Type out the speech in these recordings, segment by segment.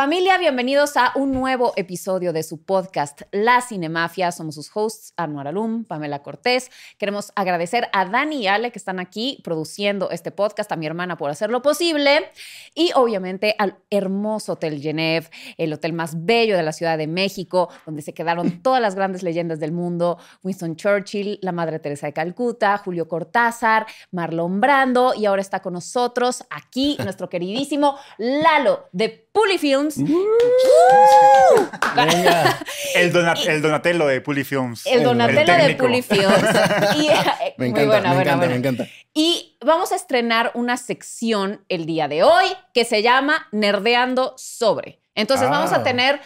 Familia, bienvenidos a un nuevo episodio de su podcast La Cinemafia. Somos sus hosts, Anuar Alum, Pamela Cortés. Queremos agradecer a Dani y Ale que están aquí produciendo este podcast, a mi hermana por hacerlo posible y obviamente al hermoso Hotel Genève, el hotel más bello de la Ciudad de México, donde se quedaron todas las grandes leyendas del mundo, Winston Churchill, la Madre Teresa de Calcuta, Julio Cortázar, Marlon Brando y ahora está con nosotros aquí nuestro queridísimo Lalo de Puli Films. Uh. El, Donat- el Donatello de Puli Films. El Donatello de técnico. Puli Films. Y, eh, Me muy encanta, buena, me buena, encanta, buena. me encanta. Y vamos a estrenar una sección el día de hoy que se llama Nerdeando sobre. Entonces Ah. vamos a tener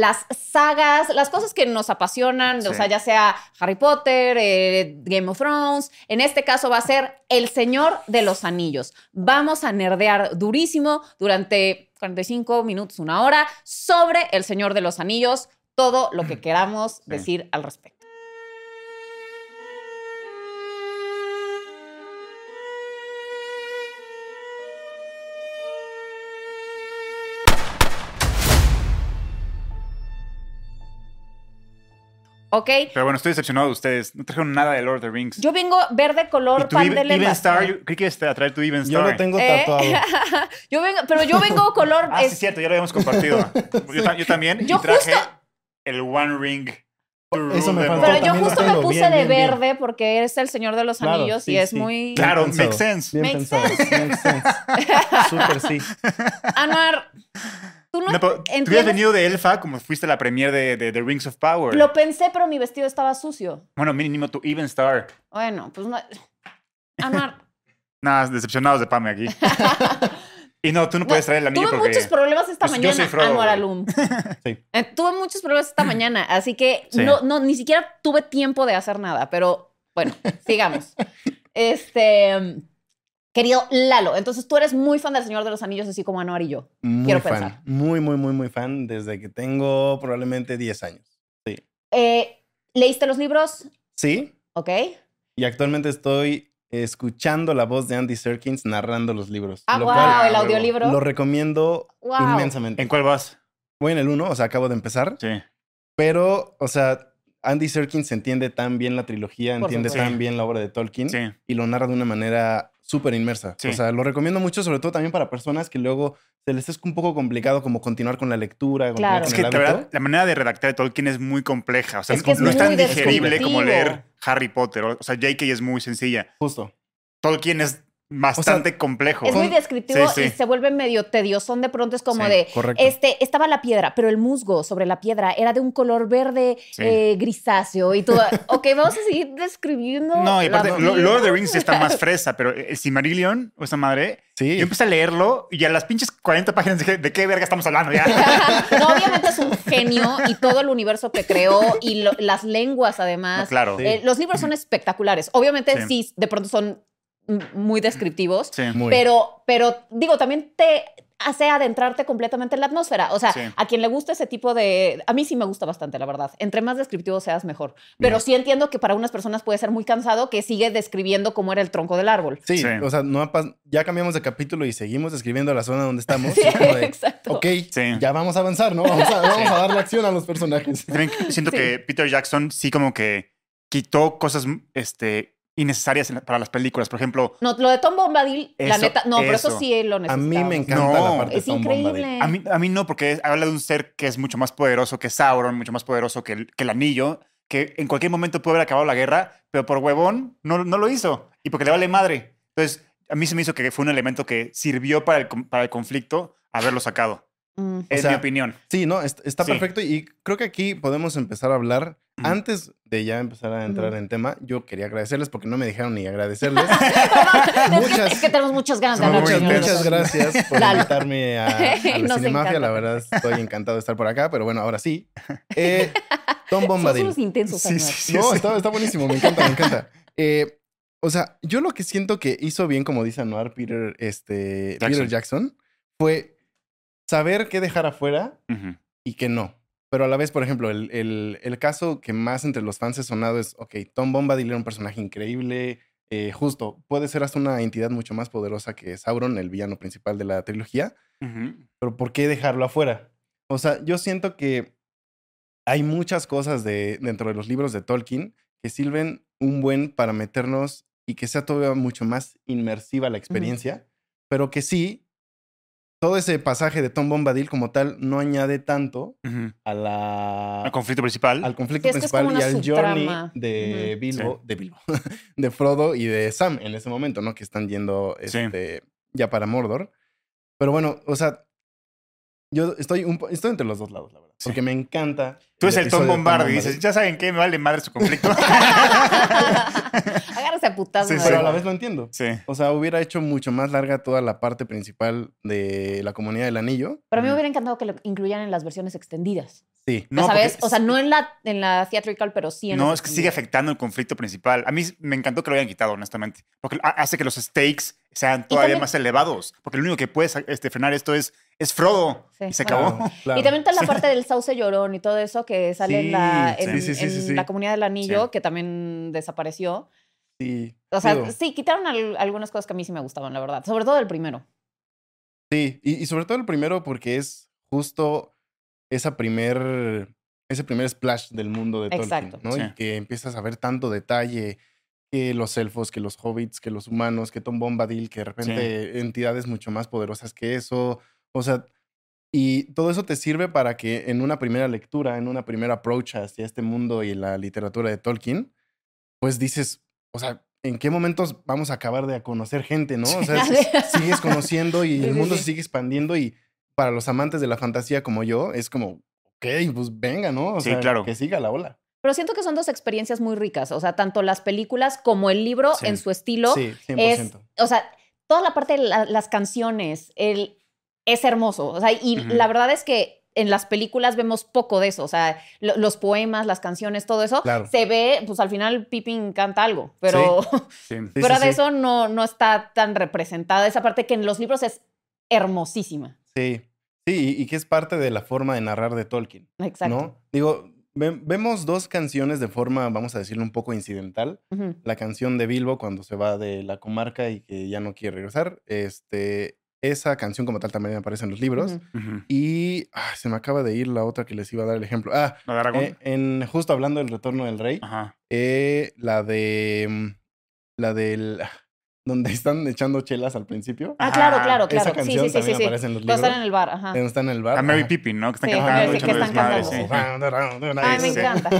las sagas, las cosas que nos apasionan, o sea, ya sea Harry Potter, eh, Game of Thrones. En este caso va a ser El Señor de los Anillos. Vamos a nerdear durísimo durante 45 minutos, una hora, sobre El Señor de los Anillos, todo lo que queramos decir al respecto. ¿Ok? Pero bueno, estoy decepcionado de ustedes. No trajeron nada de Lord of the Rings. Yo vengo verde color pan Even, de Even. Star, yo creí que ibas a traer tu Even Yo Star. lo tengo ¿Eh? tatuado. yo vengo, pero yo vengo color. Ah, sí, es- es cierto, ya lo habíamos compartido. yo, ta- yo también. Yo y traje justo- el One Ring. Eso me faltó pero yo justo me puse bien, de bien, bien. verde porque es el Señor de los Claro, Anillos sí, y es sí. muy. Claro, pensado, makes sense. Bien Makes pensado. Makes sense. Súper sí. Anuar, tú no, No, pero tú hubieras venido de Elfa como fuiste a la premiere de, de The Rings of Power. Lo pensé, pero mi vestido estaba sucio. Bueno, mínimo tu Even Star. Bueno, pues no. Anuar, Nada, decepcionados de Pame aquí. y no, tú no puedes traer el anillo tuve porque... muchos problemas esta Pues yo mañana, soy Frodo, Anuar güey. Alum. Sí. Eh, tuve muchos problemas esta mañana, así que Sí. no, no, ni siquiera tuve tiempo de hacer nada, pero bueno, sigamos. Este, querido Lalo, entonces tú eres muy fan del Señor de los Anillos, así como Anuar y yo. Muy Quiero fan. pensar. Muy, muy, muy, muy fan desde que tengo probablemente 10 años. Eh, ¿Leíste los libros? Sí. ¿Ok? Y actualmente estoy escuchando la voz de Andy Serkins narrando los libros. Ah, lo wow, cual el audiolibro. lo recomiendo Wow. inmensamente. ¿En cuál vas? Voy en el 1, o sea, acabo de empezar. Sí. Pero, o sea, Andy Serkins entiende tan bien la trilogía, Por entiende supuesto. tan bien la obra de Tolkien Sí. y lo narra de una manera súper inmersa. Sí. O sea, lo recomiendo mucho, sobre todo también para personas que luego se les es un poco complicado como continuar con la lectura, Claro. Es con que la verdad, la manera de redactar de Tolkien es muy compleja. O sea, Es que es no es tan digerible como leer Harry Potter. O sea, J.K. es muy sencilla. Justo. Tolkien es bastante complejo. Es muy descriptivo Sí, sí. y se vuelve medio tediosón de pronto. Es como Sí, de, correcto. este, estaba la piedra, pero el musgo sobre la piedra era de un color verde Sí. eh, grisáceo y todo. ok, vamos a seguir describiendo. No, y aparte. Lord of the Rings está más fresa, pero el Silmarillion, o esa madre, Sí. yo empecé a leerlo y a las pinches 40 páginas dije, ¿de qué verga estamos hablando ya? no, obviamente es un genio y todo el universo que creó y lo- las lenguas además. No, claro. Sí. Eh, los libros son espectaculares. Obviamente Sí. sí, de pronto son muy descriptivos, Sí. Muy. pero, pero digo, también te hace adentrarte completamente en la atmósfera. O sea, Sí. a quien le gusta ese tipo de... A mí sí me gusta bastante, la verdad. Entre más descriptivo seas, mejor. Pero sí entiendo que para unas personas puede ser muy cansado que sigue describiendo cómo era el tronco del árbol. Sí, Sí. o sea, no ha pas- ya cambiamos de capítulo y seguimos describiendo la zona donde estamos. Sí, de, exacto. Ok, Sí. ya vamos a avanzar, ¿no? Vamos a, vamos a darle acción a los personajes. También siento Sí. que Peter Jackson sí como que quitó cosas este, innecesarias la- para las películas. Por ejemplo, No, lo de Tom Bombadil, la Eso, neta, no, pero eso eso. sí lo A necesitamos. mí me encanta No, la parte Es de Tom Bombadil. increíble. a mí, a mí no, porque es- habla de un ser que es mucho más poderoso que Sauron, mucho más poderoso que el, que el anillo, que en cualquier momento puede haber acabado la guerra, pero por huevón no, no lo hizo. Y porque le vale madre. Entonces, a mí se me hizo que fue un elemento que sirvió para el, para el conflicto haberlo sacado. Mm. Es sea, mi opinión. Sí, no, est- está Sí. perfecto y creo que aquí podemos empezar a hablar. Antes de ya empezar a entrar en tema, yo quería agradecerles porque no me dejaron ni agradecerles. Es que- Muchas- es que tenemos muchas ganas de hablar muchas, gracias por invitarme a, a la Cinemafia. La verdad, estoy encantado de estar por acá, pero bueno, ahora sí. Eh, Tom Bombadil. unos intensos, Sí, sí, sí, no, sí. está, está buenísimo, me encanta, me encanta. Eh, o sea, yo lo que siento que hizo bien, como dice Anuar Peter, este, Jackson. Peter Jackson, fue saber qué dejar afuera y qué no. Pero a la vez, por ejemplo, el, el- el caso que más entre los fans ha sonado es, ok, Tom Bombadil era un personaje increíble, eh, justo, puede ser hasta una entidad mucho más poderosa que Sauron, el villano principal de la trilogía, pero ¿por qué dejarlo afuera? O sea, yo siento que hay muchas cosas de, dentro de los libros de Tolkien que sirven un buen para meternos y que sea todavía mucho más inmersiva la experiencia, pero que sí, todo ese pasaje de Tom Bombadil como tal no añade tanto Ujú. a la, El conflicto principal. al conflicto Sí, es que es principal y al subtrama. journey de Ujú. Bilbo, de Bilbo, de Frodo y de Sam en ese momento, ¿no? Que están yendo Sí. este, ya para Mordor. Pero bueno, o sea, yo estoy, un, estoy entre los dos lados, la verdad. Sí. Porque me encanta. Tú eres el Tom episodio de Bombard y Bombadil, dices, ya saben qué, me vale madre su conflicto. Putazos. Sí, ¿no? Pero a la vez lo entiendo. sí. O sea, hubiera hecho mucho más larga toda la parte principal de la comunidad del anillo. Pero a mí me hubiera encantado que lo incluyeran en las versiones extendidas. Sí. Ya ¿Sabes? porque O sea, no en la, en la theatrical, pero sí en No, es que sigue afectando el conflicto principal. A mí me encantó que lo hayan quitado, honestamente. Porque ha- hace que los stakes sean todavía también- más elevados. Porque lo único que puede este, frenar esto es, es Frodo. Sí. Y se Claro. acabó. Claro, claro. Y también está la parte del sauce llorón y todo eso que sale en, la, Sí, en, sí, sí, sí, en sí. la comunidad del anillo, Sí. que también desapareció. Sí. O sea, Digo, sí, quitaron al- algunas cosas que a mí sí me gustaban, la verdad. Sobre todo el primero. Sí, y, y sobre todo el primero porque es justo esa primer, ese primer splash del mundo de Tolkien, Exacto. ¿no? Sí. Y que empiezas a ver tanto detalle, que los elfos, que los hobbits, que los humanos, que Tom Bombadil, que de repente entidades mucho más poderosas que eso, o sea, y todo eso te sirve para que en una primera lectura, en una primera approach hacia este mundo y la literatura de Tolkien, pues dices, o sea, ¿en qué momentos vamos a acabar de conocer gente, no? O sea, sigues conociendo y el mundo se sigue expandiendo y para los amantes de la fantasía como yo es como, ok, pues venga, ¿no? O Sí, sea, claro. que siga la ola. Pero siento que son dos experiencias muy ricas. O sea, tanto las películas como el libro Sí. en su estilo. Sí, 100%. es, o sea, toda la parte de la- las canciones, el, es hermoso. O sea, y la verdad es que en las películas vemos poco de eso. O sea, lo- los poemas, las canciones, todo eso. Claro. Se ve, pues al final Pippin canta algo, pero, Sí. Sí, de eso no, no está tan representada. Esa parte que en los libros es hermosísima. Sí, sí, y, y que es parte de la forma de narrar de Tolkien, Exacto. ¿no? Digo, ve- vemos dos canciones de forma, vamos a decirlo, un poco incidental. La canción de Bilbo cuando se va de la comarca y que ya no quiere regresar. Este, esa canción como tal también aparece en los libros. Y ah, se me acaba de ir la otra que les iba a dar el ejemplo. Ah, ¿La de Aragón? eh, en, justo hablando del retorno del rey, Ajá. eh, la de. mm, La del. Donde están echando chelas al principio. Ah, Ajá. claro, claro, Esa claro. Sí, canción sí, sí, sí. también sí. aparece en los Cuando están libros. en el bar, ajá. Están en el bar. A Mary. Pippin, ¿no? Que están Sí, cantando, que echando están cantando. sí. Ay, me encanta.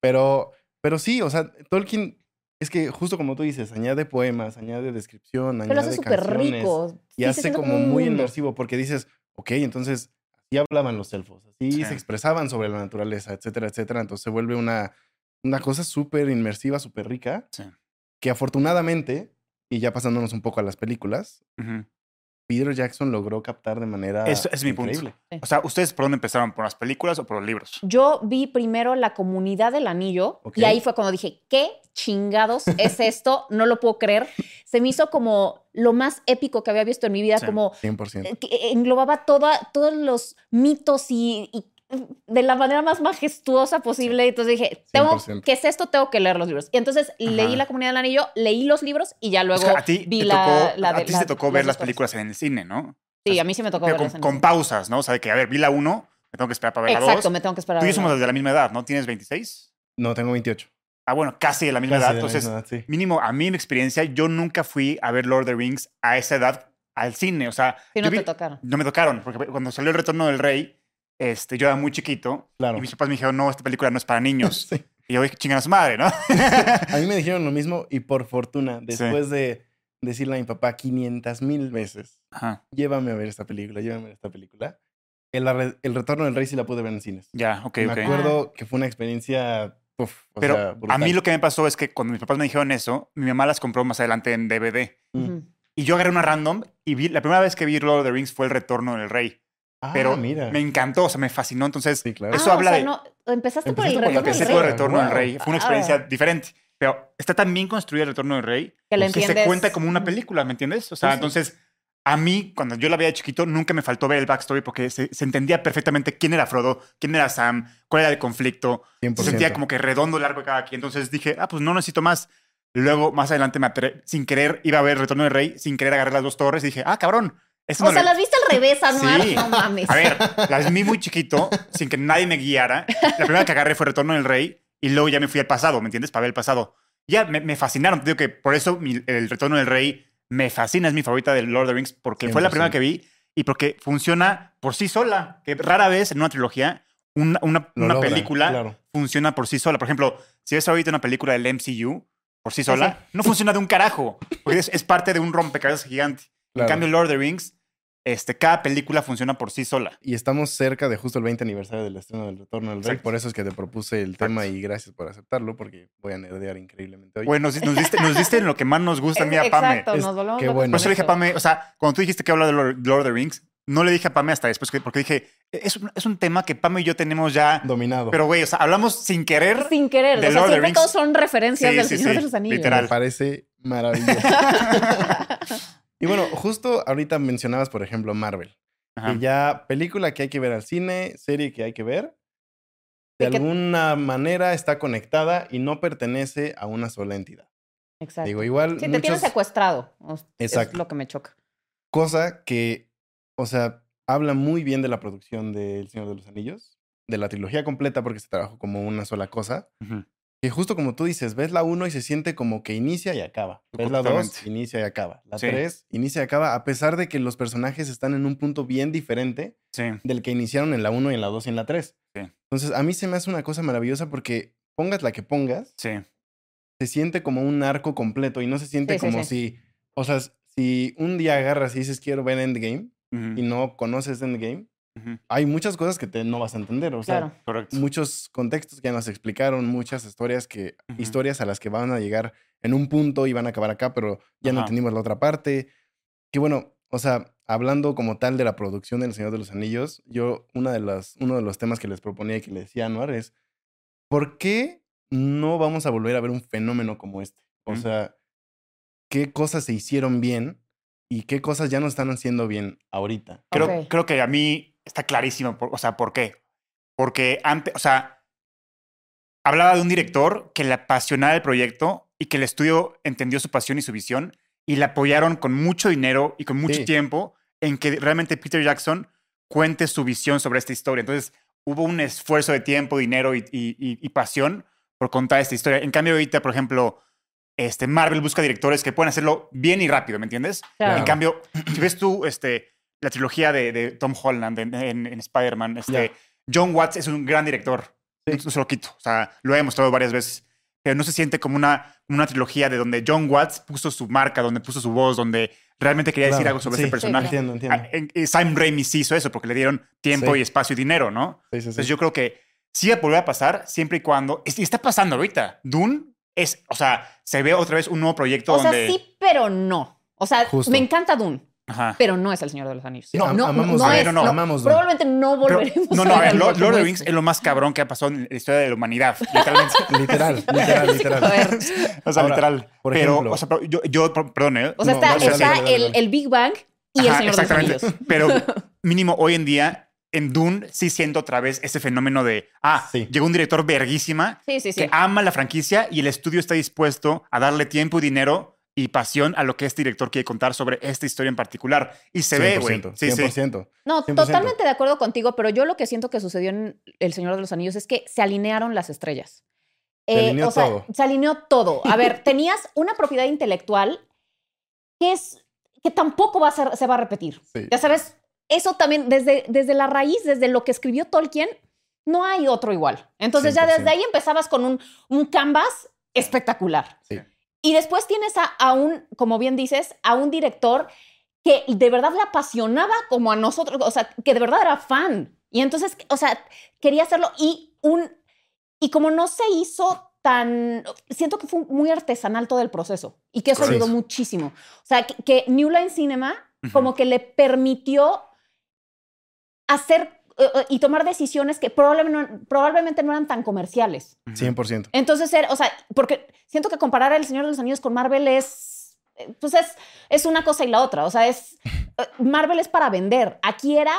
Pero, pero sí, o sea, Tolkien es que justo como tú dices, añade poemas, añade descripción, Pero añade hace súper rico. Y hace como muy inmersivo porque dices, ok, entonces así hablaban los elfos, así Sí. se expresaban sobre la naturaleza, etcétera, etcétera. Entonces se vuelve una, una cosa súper inmersiva, súper rica, Sí. que afortunadamente, y ya pasándonos un poco a las películas. Peter Jackson logró captar de manera Eso es mi punto. increíble. O sea, ¿ustedes por dónde empezaron? ¿Por las películas o por los libros? Yo vi primero la comunidad del anillo y ahí fue cuando dije, ¿qué chingados es esto? No lo puedo creer. Se me hizo como lo más épico que había visto en mi vida, Sí. como 100%. eh, que englobaba toda, todos los mitos y, y de la manera más majestuosa posible. Entonces dije, tengo, 100%. ¿qué es esto? Tengo que leer los libros. Y entonces leí. La Comunidad del Anillo, leí los libros y ya luego a ti vi te la, tocó, la a de ti la- te tocó ver las películas en el cine, ¿no? Sí, a mí sí me tocó verlas con, en el con cine. pausas, ¿no? O sea, de que, a ver, vi la 1, me tengo que esperar para ver la 2. Exacto, me tengo que esperar. Tú y yo somos de la misma edad, ¿no? ¿Tienes 26? No, tengo 28. Ah, bueno, casi de la misma Casi edad. de Entonces, misma edad, sí. mínimo, a mí en mi experiencia, yo nunca fui a ver Lord of the Rings a esa edad al cine. O sea, Sí, yo no vi- te tocaron. no me tocaron, porque cuando salió El Retorno del Rey, este, yo era muy chiquito. Claro. Y mis papás me dijeron, no, esta película no es para niños. Sí. Y yo dije, chingan a su madre, ¿no? A mí me dijeron lo mismo y por fortuna, después de decirle a mi papá 500 mil veces, Ajá, llévame a ver esta película, llévame a ver esta película, el, el retorno del rey sí la pude ver en cines. ya, ok, me ok. acuerdo que fue una experiencia, uf, o Pero sea, a mí lo que me pasó es que cuando mis papás me dijeron eso, mi mamá las compró más adelante en DVD. Mm. Y yo agarré una random y vi, la primera vez que vi Lord of the Rings fue El Retorno del Rey. Ah, Pero mira. me encantó, o sea, me fascinó. Entonces, Sí, claro. Eso Ah, habla o sea, de- no, empezaste por el Empezaste por la retorno del empecé rey. por El Retorno del. Rey. Fue una Ah. experiencia diferente. Pero está tan bien construida El Retorno del Rey Que se cuenta como una película, ¿me entiendes? O sea, Sí, sí. entonces, a mí, cuando yo la veía de chiquito, nunca me faltó ver el backstory porque se, se entendía perfectamente quién era Frodo, quién era Sam, cuál era el conflicto. 100%. Se sentía como que redondo, largo de cada quien. Entonces dije, ah, pues no necesito más. Luego, más adelante, me sin querer, iba a ver Retorno del Rey, sin querer agarré las dos torres y dije, ah, cabrón, Eso O sea, las viste al revés, Anuar. Sí. No mames. A ver, las vi muy chiquito, sin que nadie me guiara. La primera que agarré fue Retorno del Rey y luego ya me fui al pasado, ¿me entiendes? Para ver el pasado. Ya me, me fascinaron. Te digo que por eso mi- el Retorno del Rey me fascina, es mi favorita de Lord of the Rings, porque fue la 100%. primera que vi y porque funciona por sí sola. Que rara vez en una trilogía, una, una, Lo una logra, película claro. funciona por sí sola. Por ejemplo, si ves ahorita una película del MCU por sí Sí, sola, no funciona de un carajo, porque es, es parte de un rompecabezas gigante. En Claro. cambio, Lord of the Rings, este, cada película funciona por sí sola. Y estamos cerca de justo el 20 aniversario del estreno del Retorno del Rey. Exacto. Por eso es que te propuse el tema y gracias por aceptarlo, porque voy a nerdear increíblemente hoy. Bueno, nos, nos diste, nos diste en lo que más nos gusta a mí a Pame. Exacto, Es- nos volvemos qué bueno. Por eso le dije a. Pame, o sea, cuando tú dijiste que habla de Lord, Lord of the Rings, no le dije a Pame hasta después, que- porque dije, es un, es un tema que Pame y yo tenemos ya. Dominado. Pero, güey, o sea, hablamos sin querer. Sin querer. de o sea, Lord of the siempre Rings. todos son referencias Sí, del sí, Señor sí, de los Anillos. literal. Me parece maravilloso. y bueno, justo ahorita mencionabas, por ejemplo, Marvel. Ajá. Que ya película que hay que ver al cine, serie que hay que ver, de que- alguna manera está conectada y no pertenece a una sola entidad. Exacto. Digo, igual sí, te tienes secuestrado. Exacto. Es lo que me choca. cosa que, o sea, habla muy bien de la producción de El Señor de los Anillos, de la trilogía completa porque se trabajó como una sola cosa. Ujú. Que justo como tú dices, ves la 1 y se siente como que inicia y acaba. Ves la 2, Completamente. inicia y acaba. La Sí. 3, inicia y acaba, a pesar de que los personajes están en un punto bien diferente Sí. del que iniciaron en la 1 y en la 2 y en la 3. Sí. Entonces, a mí se me hace una cosa maravillosa porque pongas la que pongas, Sí. se siente como un arco completo y no se siente como sí. si, o sea, si un día agarras y dices quiero ver Endgame y no conoces Endgame, Hay muchas cosas que te no vas a entender, o sea, Claro. Correcto. muchos contextos que ya nos explicaron, muchas historias que historias a las que van a llegar en un punto y van a acabar acá, pero ya no entendimos la otra parte. Que bueno, o sea, hablando como tal de la producción del Señor de los Anillos, yo una de las uno de los temas que les proponía y que le decía a Anuar es ¿por qué no vamos a volver a ver un fenómeno como este? O sea, ¿qué cosas se hicieron bien y qué cosas ya no están haciendo bien ahorita? Creo, creo que a mí está clarísimo, por- o sea, ¿por qué? Porque antes, o sea, hablaba de un director que le apasionaba el proyecto y que el estudio entendió su pasión y su visión y le apoyaron con mucho dinero y con mucho Sí. tiempo en que realmente Peter Jackson cuente su visión sobre esta historia. Entonces, hubo un esfuerzo de tiempo, dinero y, y- y- y pasión por contar esta historia. En cambio, ahorita, por ejemplo, este, Marvel busca directores que puedan hacerlo bien y rápido, ¿me entiendes? Claro. En cambio, si ves tú este, la trilogía de, de Tom Holland en, en- en Spider-Man, este, John Watts es un gran director. Sí. No se lo quito. O sea, lo he demostrado varias veces. Pero no se siente como una, una trilogía de donde John Watts puso su marca, donde puso su voz, donde realmente quería decir Claro, algo sobre sí, este personaje. Entiendo, entiendo. Ah, eh, Sam Raimi sí hizo eso porque le dieron tiempo Sí. y espacio y dinero, ¿no? Sí, sí, sí. Entonces yo creo que sí va a volver a pasar siempre y cuando... Y está pasando ahorita. Dune es... O sea, se ve otra vez un nuevo proyecto O sea, donde... sí, pero no. O sea, Justo. me encanta Dune, Ajá. pero no es el Señor de los Anillos. No, am- no, amamos no Dune, es. no, no, no, amamos probablemente no Pero- volveremos no, no, a ver, Lord, Lord of the. Rings es lo más cabrón que ha pasado en la historia de la humanidad, literalmente. Literal, literal, literal. o sea, Ahora, literal. por pero, ejemplo- o sea, pero yo, yo, per- perdón, ¿eh? o sea, No, está, está el, el Big Bang y el Ajá, Señor de los exactamente. Anillos. Pero mínimo hoy en día, en Dune, sí siento otra vez ese fenómeno de, ah, Sí. llegó un director verguísima Sí, sí, sí. que ama la franquicia y el estudio está dispuesto a darle tiempo y dinero y pasión a lo que este director quiere contar sobre esta historia en particular. Y se ve, güey. 100%, Sí, sí. 100%. No, 100%. totalmente de acuerdo contigo, pero yo lo que siento que sucedió en El Señor de los Anillos es que se alinearon las estrellas. Se alineó o sea, todo. se alineó todo. A ver, tenías una propiedad intelectual que es que tampoco va a ser, se va a repetir. Sí. Ya sabes, eso también desde, desde la raíz, desde lo que escribió Tolkien, no hay otro igual. Entonces ya 100%. desde ahí empezabas con un, un canvas espectacular. Sí. Y después tienes a, a un, como bien dices, a un director que de verdad le apasionaba como a nosotros, o sea, que de verdad era fan. Y entonces, o sea, quería hacerlo y un y como no se hizo tan siento que fue muy artesanal todo el proceso y que eso ayudó muchísimo. O sea, que, que New Line Cinema como que le permitió hacer y tomar decisiones que probablemente no, probablemente no eran tan comerciales. Ujú. 100%. Entonces, era- o sea, porque siento que comparar El Señor de los Anillos con Marvel es, eh, pues es, es una cosa y la otra. O sea, es, eh, Marvel es para vender. Aquí era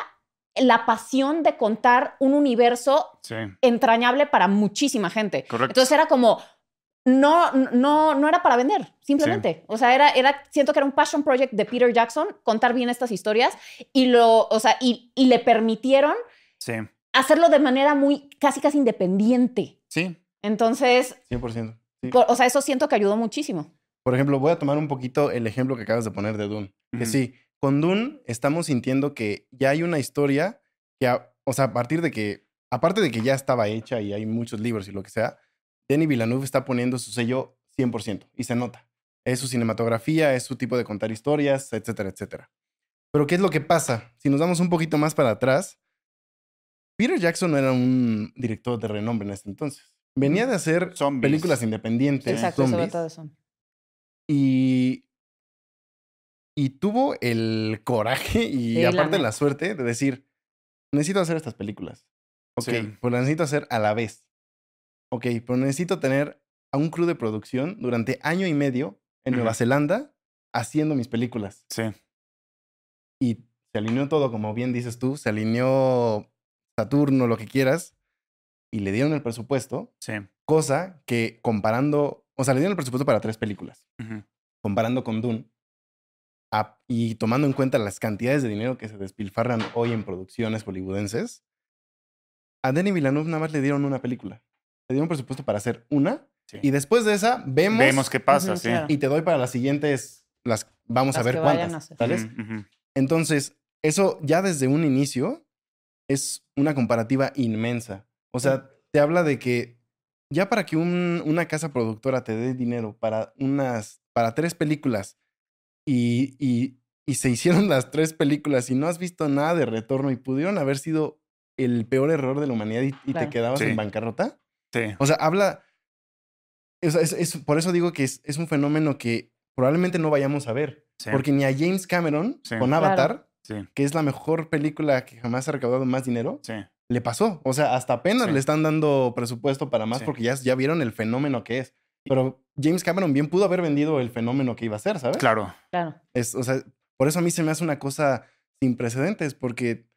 la pasión de contar un universo Sí. entrañable para muchísima gente. Correcto. Entonces era como, no, no, no era para vender, simplemente. O sea, era, era, siento que era un passion project de Peter Jackson, contar bien estas historias y lo, o sea, y, y le permitieron Sí. hacerlo de manera muy, casi, casi independiente. Sí. Entonces, 100%. sí. por- o sea, eso siento que ayudó muchísimo. Por ejemplo, voy a tomar un poquito el ejemplo que acabas de poner de Dune. Que sí, con Dune estamos sintiendo que ya hay una historia que, a- o sea, a partir de que, aparte de que ya estaba hecha y hay muchos libros y lo que sea, Denis Villeneuve está poniendo su sello 100% y se nota. Es su cinematografía, es su tipo de contar historias, etcétera, etcétera. Pero ¿qué es lo que pasa? Si nos damos un poquito más para atrás, Peter Jackson no era un director de renombre en ese entonces. Venía de hacer Zombies. películas independientes, Exacto, sobre zombies, todo eso. y, y tuvo el coraje y Sí, aparte la suerte de decir, necesito hacer estas películas. Ok, Sí. pues las necesito hacer a la vez. Ok, pero necesito tener a un crew de producción durante año y medio en Nueva. Zelanda haciendo mis películas. Sí. Y se alineó todo, como bien dices tú, se alineó Saturno, lo que quieras, y le dieron el presupuesto, Sí. cosa que comparando, o sea, le dieron el presupuesto para tres películas. Comparando con Dune a- y tomando en cuenta las cantidades de dinero que se despilfarran hoy en producciones hollywoodenses, a Denis Villeneuve nada más le dieron una película. Le dieron presupuesto para hacer una Sí. y después de esa vemos, Vemos qué pasa, Ujú, sí. claro. y te doy para las siguientes, las vamos a Las ver que vayan cuántas, a. ¿sabes? Ujú, ujú. Entonces, eso ya desde un inicio es una comparativa inmensa. O sea, te habla de que ya para que un- una casa productora te dé dinero para unas, para tres películas y, y, y se hicieron las tres películas y no has visto nada de retorno y pudieron haber sido el peor error de la humanidad y, y Claro. te quedabas Sí. en bancarrota. Sí. O sea, habla. sea, es- es- por eso digo que es, es un fenómeno que probablemente no vayamos a ver. Sí. Porque ni a James Cameron Sí. con Claro. Avatar, Sí. que es la mejor película que jamás ha recaudado más dinero, Sí. le pasó. O sea, hasta apenas Sí. le están dando presupuesto para más Sí. porque ya, ya vieron el fenómeno que es. Pero James Cameron bien pudo haber vendido el fenómeno que iba a ser, ¿sabes? Claro. Claro. Es, o sea, por eso a mí se me hace una cosa sin precedentes, porque,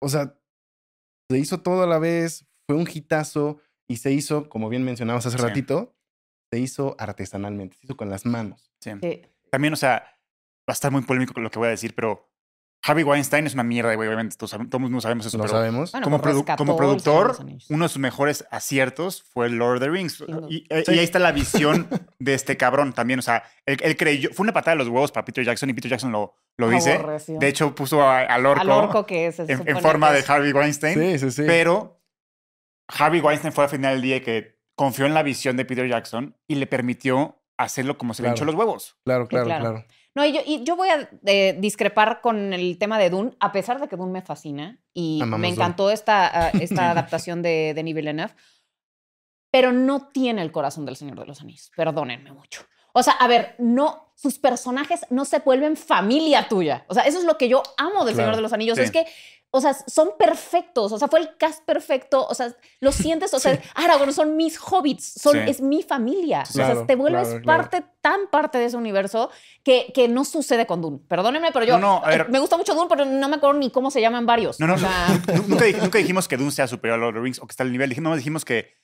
o sea, se hizo todo a la vez, fue un hitazo y se hizo, como bien mencionabas hace Sí. ratito, se hizo artesanalmente, se hizo con las manos. Sí. Sí. También, o sea, va a estar muy polémico con lo que voy a decir, pero Harvey Weinstein es una mierda, güey. Obviamente, todos, todos no sabemos eso, ¿Lo pero sabemos? Bueno, como, produ- como productor, uno de sus mejores aciertos fue Lord of the Rings. Y, eh, Sí. y ahí está la visión de este cabrón también. O sea, él, él creyó, fue una patada de los huevos para Peter Jackson y Peter Jackson lo, lo dice. Aborreció. De hecho, puso a- al orco, Al orco que se en, en forma que de es- Harvey Weinstein. Sí, sí, sí. Pero Harvey Weinstein fue al final del día que confió en la visión de Peter Jackson y le permitió hacerlo como se le Claro. hinchó los huevos. claro, claro, claro. claro. No, y yo, y yo voy a eh, discrepar con el tema de Dune, a pesar de que Dune me fascina y Amamos me Dune. encantó esta, ah, esta adaptación de Denis Villeneuve, pero no tiene el corazón del Señor de los Anillos. Perdónenme mucho. O sea, a ver, no, sus personajes no se vuelven familia tuya. O sea, eso es lo que yo amo del Señor de los Anillos. Sí. Es que, o sea, son perfectos. O sea, fue el cast perfecto. O sea, lo sientes. O sea, Aragorn son mis hobbits. Son, Sí. Es mi familia. o sea, te vuelves claro, claro. parte, tan parte de ese universo que, que no sucede con Dune. Perdónenme, pero yo No, no, a ver. eh, me gusta mucho Dune, pero no me acuerdo ni cómo se llaman varios. No, no, O sea, nunca dijimos que Dune sea superior a Lord of the Rings o que está al nivel. Dijimos, dijimos que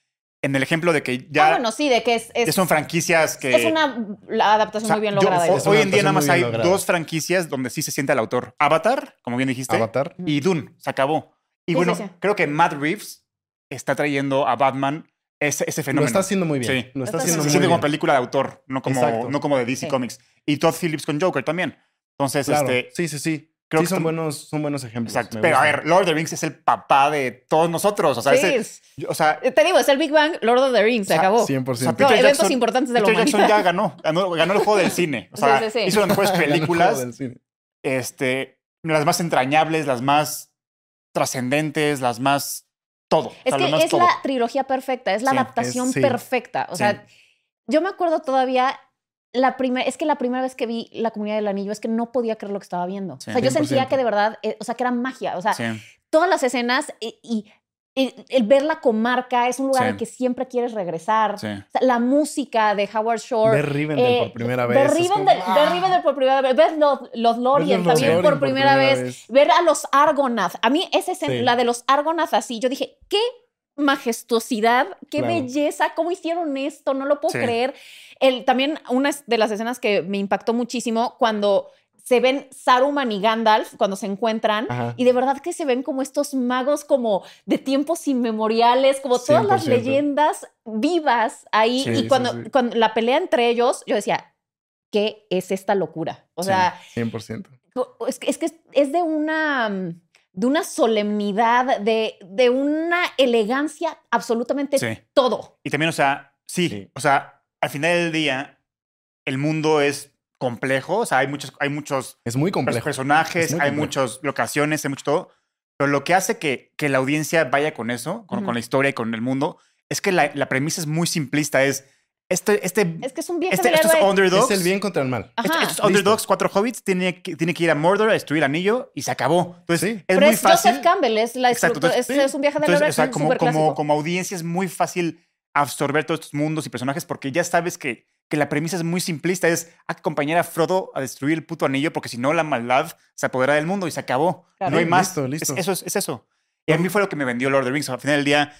en el ejemplo de que ya, ah, bueno, sí, de que es, es, ya son franquicias que... es una la adaptación o sea, muy bien yo- lograda. una hoy en día nada más hay lograda. dos franquicias donde sí se siente el autor. Avatar, como bien dijiste, Avatar. y Dune, se acabó. Y Sí, bueno, sí, sí. creo que Matt Reeves está trayendo a Batman ese, ese Lo fenómeno. está haciendo muy bien. Sí. Lo está Lo está haciendo se muy siente como película de autor, no como, Exacto. no como de DC Sí. Comics. Y Todd Phillips con Joker también. Entonces, Claro. este... Sí, sí, sí. Creo sí, que son está- buenos, son buenos ejemplos. Exacto. Pero a ver, Lord of the Rings es el papá de todos nosotros. O sea, Sí, o sea, te digo, es el Big Bang, Lord of the Rings, se O sea, acabó. 100%. O sea, No, eventos Jackson- importantes de la Peter Jackson humanidad. ya ganó, ganó. ganó el juego del cine. O sea, Sí, sí, sí. hizo las mejores Ganó el juego películas, del cine. este, las más entrañables, las más trascendentes, las más todo. O Es sea, que más es todo. la trilogía perfecta, es la Sí, adaptación es- sí. perfecta. O Sí. sea, yo me acuerdo todavía la primera, es que la primera vez que vi La Comunidad del Anillo es que no podía creer lo que estaba viendo. Sí. o sea, yo 100%. sentía que de verdad, eh, o sea, que era magia. O sea, Sí, todas las escenas y, el ver la comarca es un lugar Sí. al que siempre quieres regresar. sí. O sea, la música de Howard Shore. Ver Rivendell eh, por primera Ver vez. es Rivendell, como, ver ¡ah! Rivendell por primera vez. Ver los, los Lorien Ver los también Lorien por por primera, primera vez. vez. Ver a los Argonath. A mí esa escena, Sí. la de los Argonath así, yo dije, ¿qué majestuosidad, qué Claro. belleza, cómo hicieron esto, no lo puedo Sí. creer. El, también una de las escenas que me impactó muchísimo cuando se ven Saruman y Gandalf cuando se encuentran Ajá. y de verdad que se ven como estos magos como de tiempos inmemoriales, como todas las 100%. leyendas vivas ahí Sí, y cuando, sí. cuando la pelea entre ellos, yo decía, ¿qué es esta locura? O sea, 100%. es que es, que es de una mm, de una solemnidad, de, de una elegancia, absolutamente Sí. todo. Y también, o sea, sí, Sí. o sea, al final del día, el mundo es complejo, o sea, hay muchos, hay muchos Es muy complejo. personajes, Es muy hay complejo. muchas locaciones, hay mucho todo, pero lo que hace que, que la audiencia vaya con eso, con, con la historia y con el mundo, es que la, la premisa es muy simplista, es este, este, Es que es un viaje este- estos underdogs, Es el bien contra el mal. Ajá. estos, Listo. underdogs, cuatro hobbits, tienen que, tienen que ir a Mordor a destruir el anillo y se acabó. Entonces, Sí. es Pero muy es fácil. Joseph Campbell, es la Exacto, entonces, es, sí. es un viaje del héroe o sea, como, como, como audiencia es muy fácil absorber todos estos mundos y personajes porque ya sabes que, que la premisa es muy simplista. Es acompañar a Frodo a destruir el puto anillo porque si no la maldad se apodera del mundo y se acabó. Claro. No hay más. listo, listo. Es, eso es, es eso. Y a mí fue lo que me vendió Lord of the Rings. Al final del día,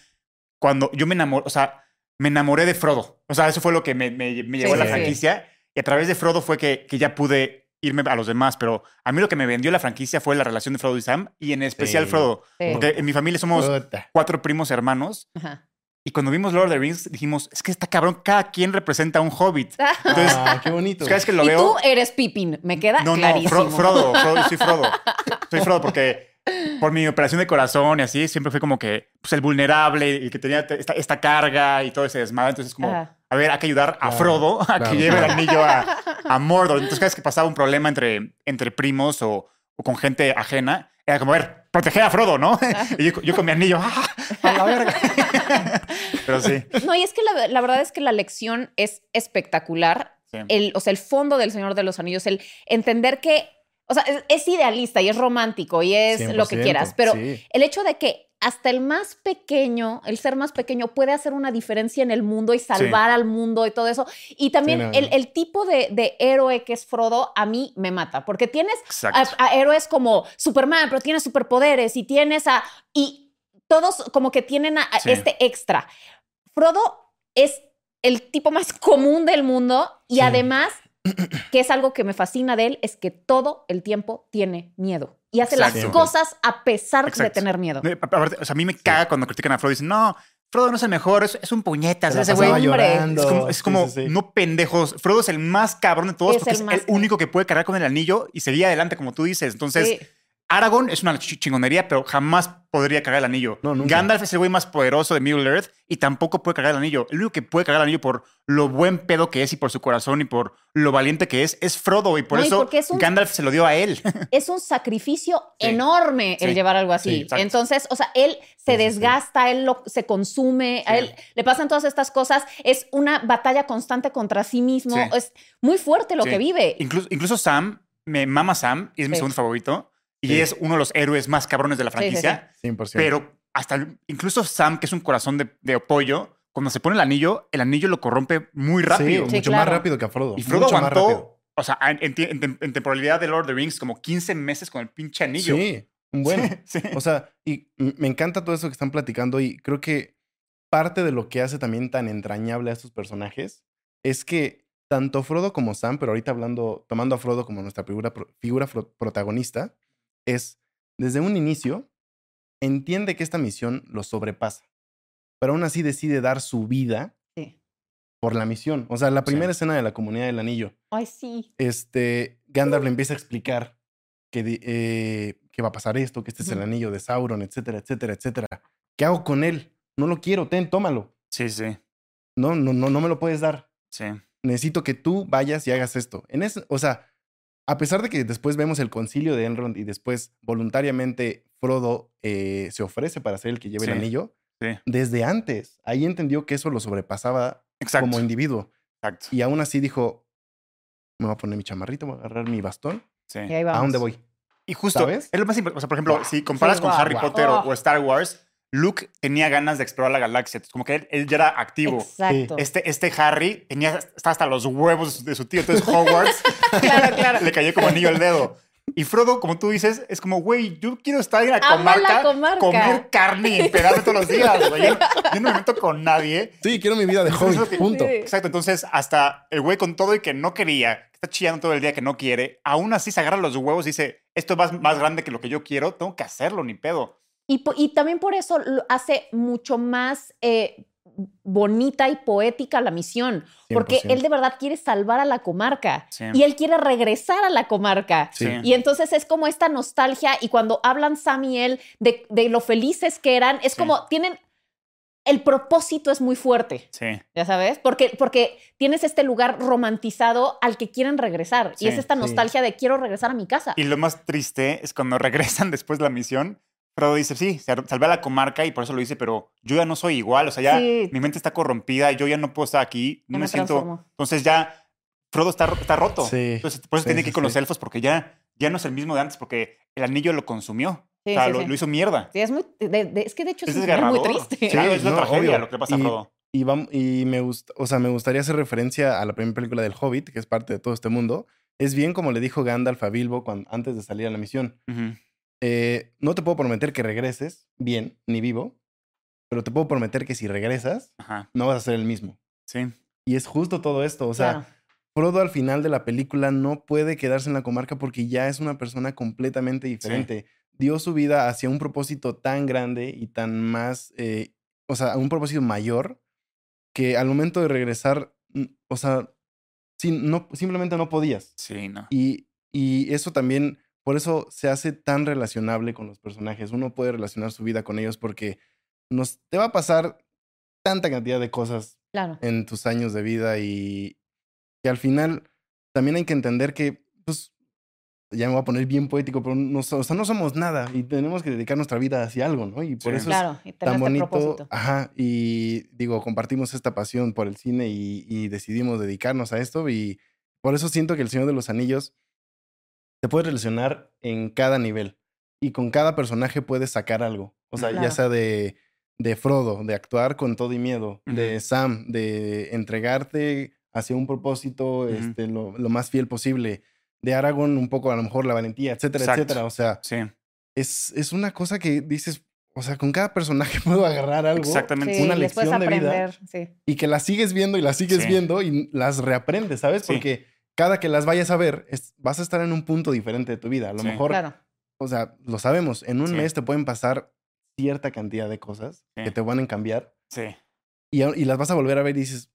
cuando yo me enamoré, o sea, me enamoré de Frodo. O sea, eso fue lo que me, me, me llevó a la sí, sí. franquicia. Y a través de Frodo fue que, que ya pude irme a los demás. Pero a mí lo que me vendió la franquicia fue la relación de Frodo y Sam y en especial Sí. Frodo. Sí. Porque en mi familia somos Puta. cuatro primos hermanos. Ajá. Y cuando vimos Lord of the Rings, dijimos, es que está cabrón, cada quien representa a un hobbit. Entonces, ah, qué bonito. cada vez que lo y veo... tú eres Pippin, me queda no, no, clarísimo. Fro- Frodo, Frodo, soy Frodo. Soy Frodo porque por mi operación de corazón y así, siempre fue como que pues, el vulnerable y que tenía esta, esta carga y todo ese desmadre. Entonces, como, Ajá. a ver, hay que ayudar a Claro, Frodo a claro, que lleve el anillo a, a Mordor. Entonces, cada vez que pasaba un problema entre, entre primos o, o con gente ajena, era como, a ver, proteger a Frodo, ¿no? y yo, yo con mi anillo, ¡ah! A la verga. Pero sí. No, y es que la, la verdad es que la lección es espectacular. sí. El, o sea, el fondo del Señor de los Anillos, el entender que, o sea, es, es idealista y es romántico y es lo que 100%, quieras, pero sí. el hecho de que hasta el más pequeño, el ser más pequeño puede hacer una diferencia en el mundo y salvar al mundo y todo eso. Y también Sí, no, el, tipo de, de héroe que es Frodo a mí me mata, porque tienes a, a héroes como Superman, pero tiene superpoderes y tienes a... Y todos como que tienen a, Sí. este extra. Frodo es el tipo más común del mundo y además, que es algo que me fascina de él, es que todo el tiempo tiene miedo y hace las cosas a pesar de tener miedo. Aparte, o sea, a mí me caga cuando critican a Frodo y dicen, no, Frodo no es el mejor, es, es un puñetas. Ese güey llorando. es como, es Sí, como sí, sí. no pendejos. Frodo es el más cabrón de todos Es porque el es el único que puede cargar con el anillo y seguir adelante, como tú dices. Entonces, Sí. Aragorn es una ch- chingonería, pero jamás podría cargar el anillo. No, nunca. Gandalf es el güey más poderoso de Middle Earth y tampoco puede cargar el anillo. El único que puede cargar el anillo por lo buen pedo que es y por su corazón y por lo valiente que es, es Frodo. Y por No, eso porque es un- Gandalf se lo dio a él. es un sacrificio Sí. enorme el Sí. llevar algo así. Sí. Entonces, o sea, él se Sí, sí, sí. desgasta, él lo, se consume, a él le pasan todas estas cosas. Es una batalla constante contra sí mismo. Sí. Es muy fuerte lo Sí. que vive. Incluso, incluso Sam, me mama Sam y es mi segundo favorito. Y Sí. es uno de los héroes más cabrones de la Sí, sí, sí. franquicia. 100%. Pero hasta incluso Sam, que es un corazón de, de pollo, cuando se pone el anillo, el anillo lo corrompe muy rápido. Sí, Sí, mucho claro. más rápido que a Frodo. Y Frodo mucho aguantó, o sea, en, en, en- en temporalidad de Lord of the Rings, como 15 meses con el pinche anillo. Sí, un buen. Sí. O sea, y me encanta todo eso que están platicando y creo que parte de lo que hace también tan entrañable a estos personajes es que tanto Frodo como Sam, pero ahorita hablando, tomando a Frodo como nuestra figura, figura protagonista, es desde un inicio entiende que esta misión lo sobrepasa, pero aún así decide dar su vida Sí. por la misión. O sea, la Sí. primera escena de la comunidad del anillo, Ay, sí. este, Gandalf le empieza a explicar que, eh, que va a pasar esto, que este es el anillo de Sauron, etcétera, etcétera, etcétera. ¿Qué hago con él? No lo quiero, ten, tómalo. Sí, sí, No, no, no, no me lo puedes dar. sí. Necesito que tú vayas y hagas esto. En ese, o sea, a pesar de que después vemos el concilio de Elrond y después voluntariamente Frodo eh, se ofrece para ser el que lleve Sí, el anillo, sí. desde antes, ahí entendió que eso lo sobrepasaba Exacto. como individuo. exacto. Y aún así dijo, me voy a poner mi chamarrito, voy a agarrar mi bastón. Sí. Y ahí vamos. ¿A dónde voy? Y justo, ¿Sabes? es lo más importante. O sea, por ejemplo, si comparas Sí, con Harry. Potter Oh. o Star Wars, Luke tenía ganas de explorar la galaxia. Entonces, como que él, él ya era activo. Exacto. Este, este Harry tenía, estaba hasta los huevos de su tío. Entonces, Hogwarts Claro, claro. le cayó como anillo al dedo. Y Frodo, como tú dices, es como, güey, yo quiero estar en la comarca, comer carne y enterarme todos los días, güey. Yo, yo no me meto con nadie. Sí, quiero mi vida de que- punto. Sí. Exacto, entonces hasta el güey con todo y que no quería, que está chillando todo el día que no quiere, aún así se agarra los huevos y dice, esto es más, más grande que lo que yo quiero, tengo que hacerlo, ni pedo. Y, también por eso lo hace mucho más eh, bonita y poética la misión, porque 100%. él de verdad quiere salvar a la comarca Sí. y él quiere regresar a la comarca. Sí. Y entonces es como esta nostalgia y cuando hablan Sam y él de, de lo felices que eran, es Sí. como tienen, el propósito es muy fuerte. Sí. Ya sabes, porque, porque tienes este lugar romantizado al que quieren regresar. Sí, y es esta sí. nostalgia de quiero regresar a mi casa. Y lo más triste es cuando regresan después de la misión, Frodo dice, sí, sal- salvé a la comarca y por eso lo hice, pero yo ya no soy igual, o sea, ya Sí. mi mente está corrompida, yo ya no puedo estar aquí, no Ya me, me siento... Entonces ya Frodo está, está roto. Sí, Entonces por eso sí, tiene sí, que ir con los elfos porque ya, ya no es el mismo de antes porque el anillo lo consumió. Sí, o sea, sí, lo, sí. lo hizo mierda. Sí, es, muy, de- de- es que de hecho es, Es muy triste. Claro, es no, tragedia obvio. lo que le pasa a Y- Frodo. Y, y me gusta, o sea, me gustaría hacer referencia a la primera película del Hobbit, que es parte de todo este mundo. Es bien como le dijo Gandalf a Bilbo cuando, antes de salir a la misión. Ujú. Eh, no te puedo prometer que regreses bien, ni vivo, pero te puedo prometer que si regresas, Ajá, no vas a ser el mismo. sí. Y es justo todo esto. O sea, Claro. Frodo al final de la película no puede quedarse en la comarca porque ya es una persona completamente diferente. Dio su vida hacia un propósito tan grande y tan más, eh, o sea, un propósito mayor que al momento de regresar, o sea, sí, no, simplemente no podías. Sí, no. Y, y eso también, por eso se hace tan relacionable con los personajes. Uno puede relacionar su vida con ellos porque nos, te va a pasar tanta cantidad de cosas Claro. en tus años de vida y que al final también hay que entender que, pues, ya me voy a poner bien poético, pero no, o sea, no somos nada y tenemos que dedicar nuestra vida hacia algo, ¿no? Y por Sí. eso Claro, y es tener tan bonito. propósito. Ajá, y digo, compartimos esta pasión por el cine y, y decidimos dedicarnos a esto y por eso siento que El Señor de los Anillos te puede relacionar en cada nivel y con cada personaje puedes sacar algo. O sea, Claro. ya sea de, de Frodo, de actuar con todo y miedo, de Ujú. Sam, de entregarte hacia un propósito Ujú. este, lo, lo más fiel posible, de Aragorn un poco a lo mejor la valentía, etcétera, Exacto. etcétera. O sea, Sí, es, es una cosa que dices, o sea, con cada personaje puedo agarrar algo exactamente. Sí, una puedes lección de vida. aprender. Sí. y que las sigues viendo y las sigues Sí. viendo y las reaprendes, ¿sabes? Sí. Porque cada que las vayas a ver, es- vas a estar en un punto diferente de tu vida. A lo Sí. mejor, Claro. o sea, lo sabemos, en un Sí. mes te pueden pasar cierta cantidad de cosas Sí. que te van a cambiar Sí. y, las vas a volver a ver y dices,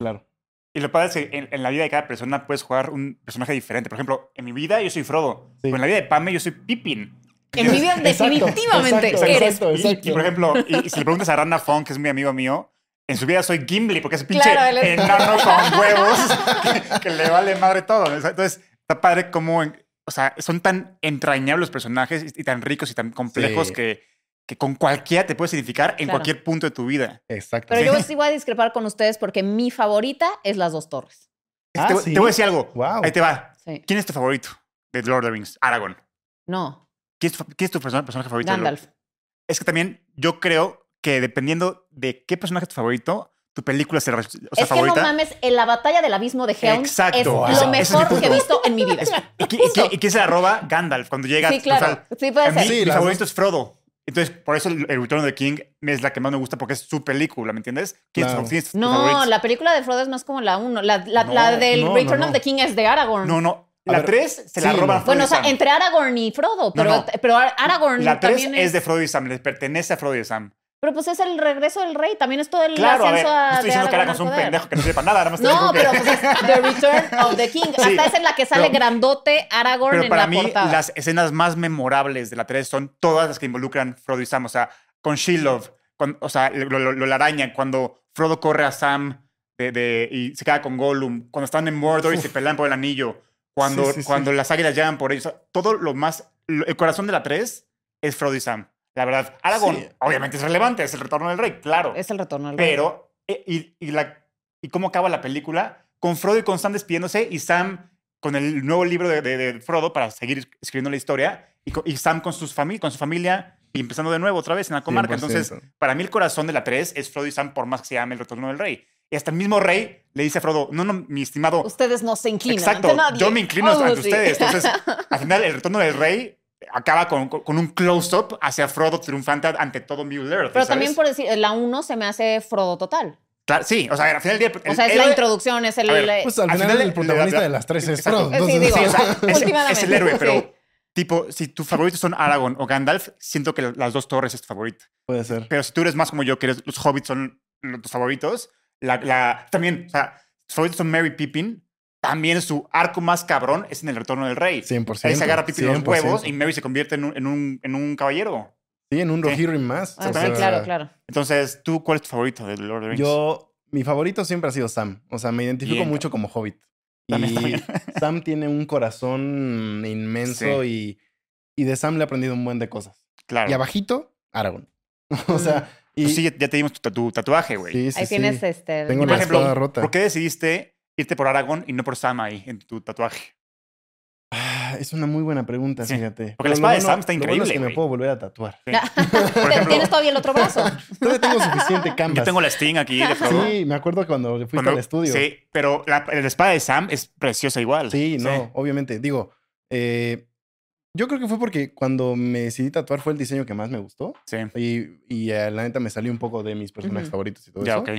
claro. Y lo padre es que en, en la vida de cada persona puedes jugar un personaje diferente. Por ejemplo, en mi vida yo soy Frodo. Sí. Pero en la vida de Pame yo soy Pippin. En mi vida definitivamente exacto, eres. exacto, Y- exacto. Y, por ejemplo, y, y si le preguntas a Rana Fong, que es muy amigo mío, en su vida soy Gimli, porque es pinche Claro, él es- enano con huevos que, que le vale madre todo. Entonces, está padre cómo, en- o sea, son tan entrañables los personajes y, y tan ricos y tan complejos Sí. que, que con cualquiera te puedes identificar en Claro. cualquier punto de tu vida. Exacto. Pero Sí. yo sí voy a discrepar con ustedes porque mi favorita es Las Dos Torres. Ah, te, voy- ¿sí? te voy a decir algo. Wow. Ahí te va. Sí. ¿Quién es tu favorito de Lord of the Rings? Aragorn. No, ¿Quién es tu, quién es tu persona- personaje favorito? de Lord- Gandalf. Es que también yo creo que dependiendo de qué personaje es tu favorito, tu película será o sea, es que favorita. no mames, en la batalla del abismo de Helm Exacto. es Wow. lo es mejor que he visto en mi vida. Es- ¿Y, quién se la roba? Gandalf, cuando llega Sí, claro. o sea, Sí, puede a mí. Sí, mi favorito es Frodo. Entonces, por eso el el Return of the King es la que más me gusta porque es su película, ¿me entiendes? ¿Quién es tu- Claro. quién es No, la película de Frodo es más como la 1. La, la, No, la del no, Return no. of the King es de Aragorn. No, no. La ver, 3 se la sí, no. Frodo Bueno, y o sea, Sam. entre Aragorn y Frodo, pero, no. pero Ar- Aragorn La 3 también es de Frodo y Sam, les pertenece a Frodo y Sam. Pero pues es el regreso del rey, también es todo el Claro, a ver, ascenso no estoy diciendo que es un pendejo que no sepa nada, nada más No, digo que- pero pues es The Return of the King. Sí. Hasta es en la que sale Pero- grandote Aragorn Pero en para la mí, portada. las escenas más memorables de la 3 son todas las que involucran Frodo y Sam. O sea, con Shelob, con, o sea, lo, lo- lo- la araña, cuando Frodo corre a Sam de, de- y se queda con Gollum, cuando están en Mordor y se pelean por el anillo, cuando, Sí, sí, cuando las águilas llegan por ellos. o sea, todo lo más. el corazón de la 3 es Frodo y Sam. La verdad, Aragorn, Sí. obviamente es relevante, es el retorno del rey, claro. Es el retorno del rey. Pero, eh, y, y, la, ¿y cómo acaba la película? Con Frodo y con Sam despidiéndose y Sam con el nuevo libro de, de- de Frodo para seguir escribiendo la historia y, y Sam con, sus fami- con su familia y empezando de nuevo otra vez en la comarca. 100%. Entonces, para mí el corazón de la 3 es Frodo y Sam por más que se llame el retorno del rey. Y hasta el mismo rey le dice a Frodo, no, no, mi estimado, Ustedes no se inclinan exacto, ante nadie. yo me inclino Oh, ante sí. ustedes. Entonces, al final, el retorno del rey acaba con, con- un close-up hacia Frodo triunfante ante todo Middle Earth. Pero ¿sabes? también por decir, la 1 se me hace Frodo total. Claro, sí, o sea, al final del día... O el sea, es héroe- la introducción, es el... A ver, Pues al Al final, final, el la- protagonista la- de las tres es exacto. Frodo. Sí, digo, Sí, o sea, es, es el héroe, pero Sí. tipo, si tus favoritos son Aragorn o Gandalf, siento que las dos torres es tu favorita. Puede ser. Pero si tú eres más como yo, que eres- los hobbits son tus favoritos, la, la- también, o sea, tus favoritos son Mary Pippin, también su arco más cabrón es en el retorno del rey. 100%. Ahí se agarra a Pippin los 100%. huevos y Mary se convierte en un, en un, en un caballero. Sí, en un Sí. Rohirrim más. Ah, o sí, claro, claro. Entonces, ¿tú cuál es tu favorito de Lord of the Rings? Yo, mi favorito siempre ha sido Sam. O sea, me identifico Bien, mucho como hobbit. También, y también. Sam tiene un corazón inmenso y, y de Sam le he aprendido un buen de cosas. claro. Y abajito, Aragorn. o sea, y Pues sí, ya, te dimos tu, tu tatuaje, güey. sí, sí, Ahí sí. tienes este... Tengo la ejemplo, espada rota. ¿por qué decidiste irte por Aragorn y no por Sam ahí en tu tatuaje? Ah, es una muy buena pregunta, Sí, fíjate. porque la espada de Sam está lo bueno es increíble, que me puedo volver a tatuar. Sí. Por ejemplo, Tienes todavía el otro brazo. Todavía tengo suficiente canvas. yo tengo la Sting aquí de Frodo. Sí, me acuerdo cuando fuiste Cuando- al estudio. Sí, pero la, la espada de Sam es preciosa igual. Sí, no, obviamente. Digo, eh, yo creo que fue porque cuando me decidí tatuar fue el diseño que más me gustó. Sí, Y, y eh, la neta me salió un poco de mis personajes favoritos y todo ya, eso. ok.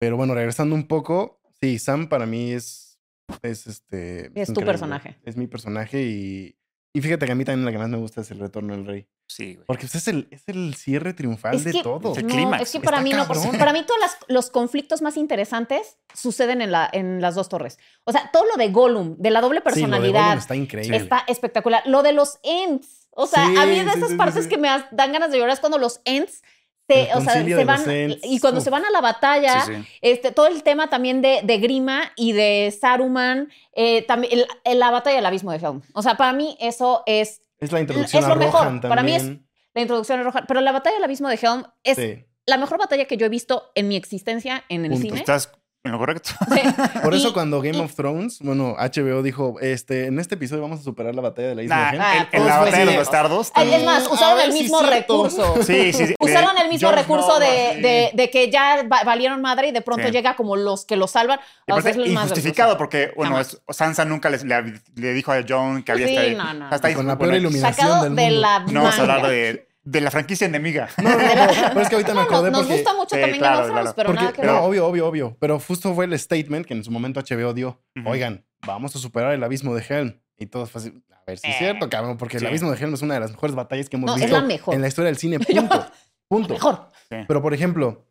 Pero bueno, regresando un poco, sí, Sam para mí es, es este... Es tu personaje. Es mi personaje y, y fíjate que a mí también la que más me gusta es el Retorno del Rey. Sí, güey. Porque pues, es, el, es el cierre triunfal Es de que- todo. El No, clímax. es que para Está mí no, para mí todos las- los conflictos más interesantes suceden en, la, en las dos torres. O sea, todo lo de Gollum, de la doble Sí, lo de personalidad, Gollum está increíble. está espectacular. Lo de los Ents. O sea, Sí, a mí de sí, esas sí, partes sí. que me dan ganas de llorar es cuando los Ents se, o sea, se van. Y cuando uf. se van a la batalla, Sí, sí. Este, todo el tema también de, de Grima y de Saruman, eh, también el- el- la batalla del abismo de Helm. O sea, para mí eso es Es la introducción es lo a mejor. Rohan Para mí es- también. la introducción a Rohan. Pero la batalla del abismo de Helm es Sí. la mejor batalla que yo he visto en mi existencia en el Punto. cine. Estás en lo correcto. Sí. Por eso Y- cuando Game y- of Thrones, bueno, HBO dijo, este, en este episodio vamos a superar la batalla de la isla Nah, de Helm. Ah, en, todos la fue batalla de los así. bastardos. Ay, es más, usaron a el si mismo recurso. Sí, sí, sí. Usaron el mismo recurso de, de- de que ya va- valieron madre y de pronto Sí. llega como los que lo salvan. Y O sea, aparte, es más injustificado porque, bueno, Jamás. es- Sansa nunca les- le, le dijo a John que había Sí, estado- no, no, está ahí- Con la peor iluminación Sacado del de la No vamos a hablar manga. de, de la franquicia enemiga. No, no, no, pero es que ahorita me No, acordé nos porque... gusta mucho Sí, también claro, Game of Thrones, claro. pero porque- nada que no, obvio, obvio, obvio. Pero justo fue el statement que en su momento HBO dio. Oigan, vamos a superar el abismo de Helm. Y todo fue así, a ver si es Eh. cierto, cabrón, porque el abismo de Helm es una de las mejores batallas que hemos No, es visto la mejor. en la historia del cine. Punto. punto. Mejor. Pero, por ejemplo,